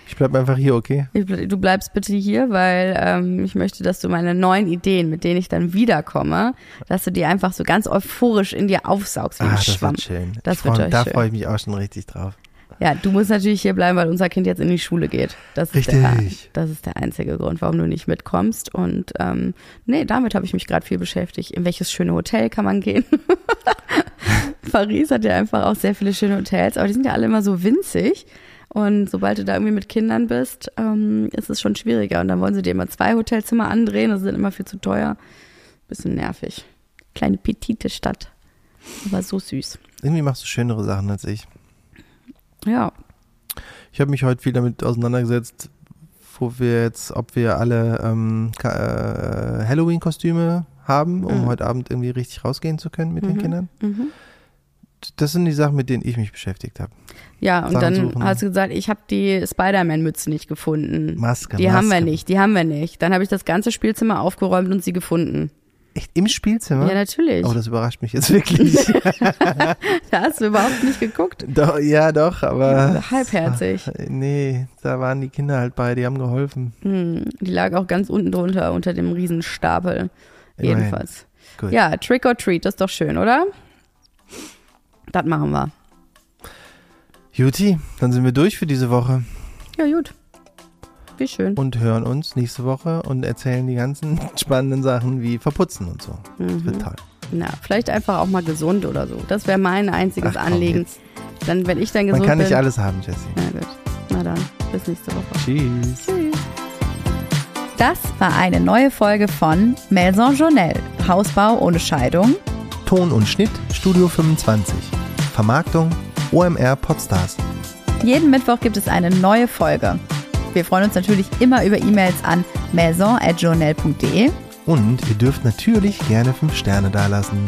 Ich bleib einfach hier, okay? Ich ble- Du bleibst bitte hier, weil ähm, ich möchte, dass du meine neuen Ideen, mit denen ich dann wiederkomme, dass du die einfach so ganz euphorisch in dir aufsaugst wie Ah, ein das Schwamm. wird schön. Das ich wird freu, euch da freue ich mich auch schon richtig drauf. Ja, du musst natürlich hier bleiben, weil unser Kind jetzt in die Schule geht. Das ist Der, Richtig. das ist der einzige Grund, warum du nicht mitkommst. Und ähm, nee, damit habe ich mich gerade viel beschäftigt. In welches schöne Hotel kann man gehen? Paris hat ja einfach auch sehr viele schöne Hotels, aber die sind ja alle immer so winzig. Und sobald du da irgendwie mit Kindern bist, ähm, ist es schon schwieriger. Und dann wollen sie dir immer zwei Hotelzimmer andrehen, das dann immer viel zu teuer. Bisschen nervig. Kleine petite Stadt. Aber so süß. Irgendwie machst du schönere Sachen als ich. Ja, Ich habe mich heute viel damit auseinandergesetzt, wo wir jetzt, ob wir alle ähm, äh, Halloween-Kostüme haben, um Mhm. heute Abend irgendwie richtig rausgehen zu können mit den Mhm. Kindern. mhm. Das sind die Sachen, mit denen ich mich beschäftigt habe. Ja, und Sachen dann suchen. hast du gesagt, ich habe die Spider-Man-Mütze nicht gefunden. Maske, die Maske. haben wir nicht, die haben wir nicht. Dann habe ich das ganze Spielzimmer aufgeräumt und sie gefunden. Echt im Spielzimmer? Ja, natürlich. Oh, das überrascht mich jetzt wirklich. da hast du überhaupt nicht geguckt. doch, ja, doch, aber. Halbherzig. Nee, da waren die Kinder halt bei, die haben geholfen. Hm, die lag auch ganz unten drunter, unter dem Riesenstapel. Immerhin. Jedenfalls. Gut. Ja, Trick or Treat, das ist doch schön, oder? Das machen wir. Juti, dann sind wir durch für diese Woche Ja, gut. Wie schön. und hören uns nächste Woche und erzählen die ganzen spannenden Sachen wie Verputzen und so. Das wird Mhm. toll. Na, vielleicht einfach auch mal gesund oder so. Das wäre mein einziges Ach, komm, Anliegen. jetzt. Dann, wenn ich dann gesund Man kann bin. nicht alles haben, Jessie. Na gut. Na dann, bis nächste Woche. Tschüss. Tschüss. Das war eine neue Folge von Maison Journal. Hausbau ohne Scheidung. Ton und Schnitt Studio 25. Vermarktung OMR Podstars. Jeden Mittwoch gibt es eine neue Folge. Wir freuen uns natürlich immer über E-Mails an maison.journal.de. Und ihr dürft natürlich gerne 5 Sterne dalassen.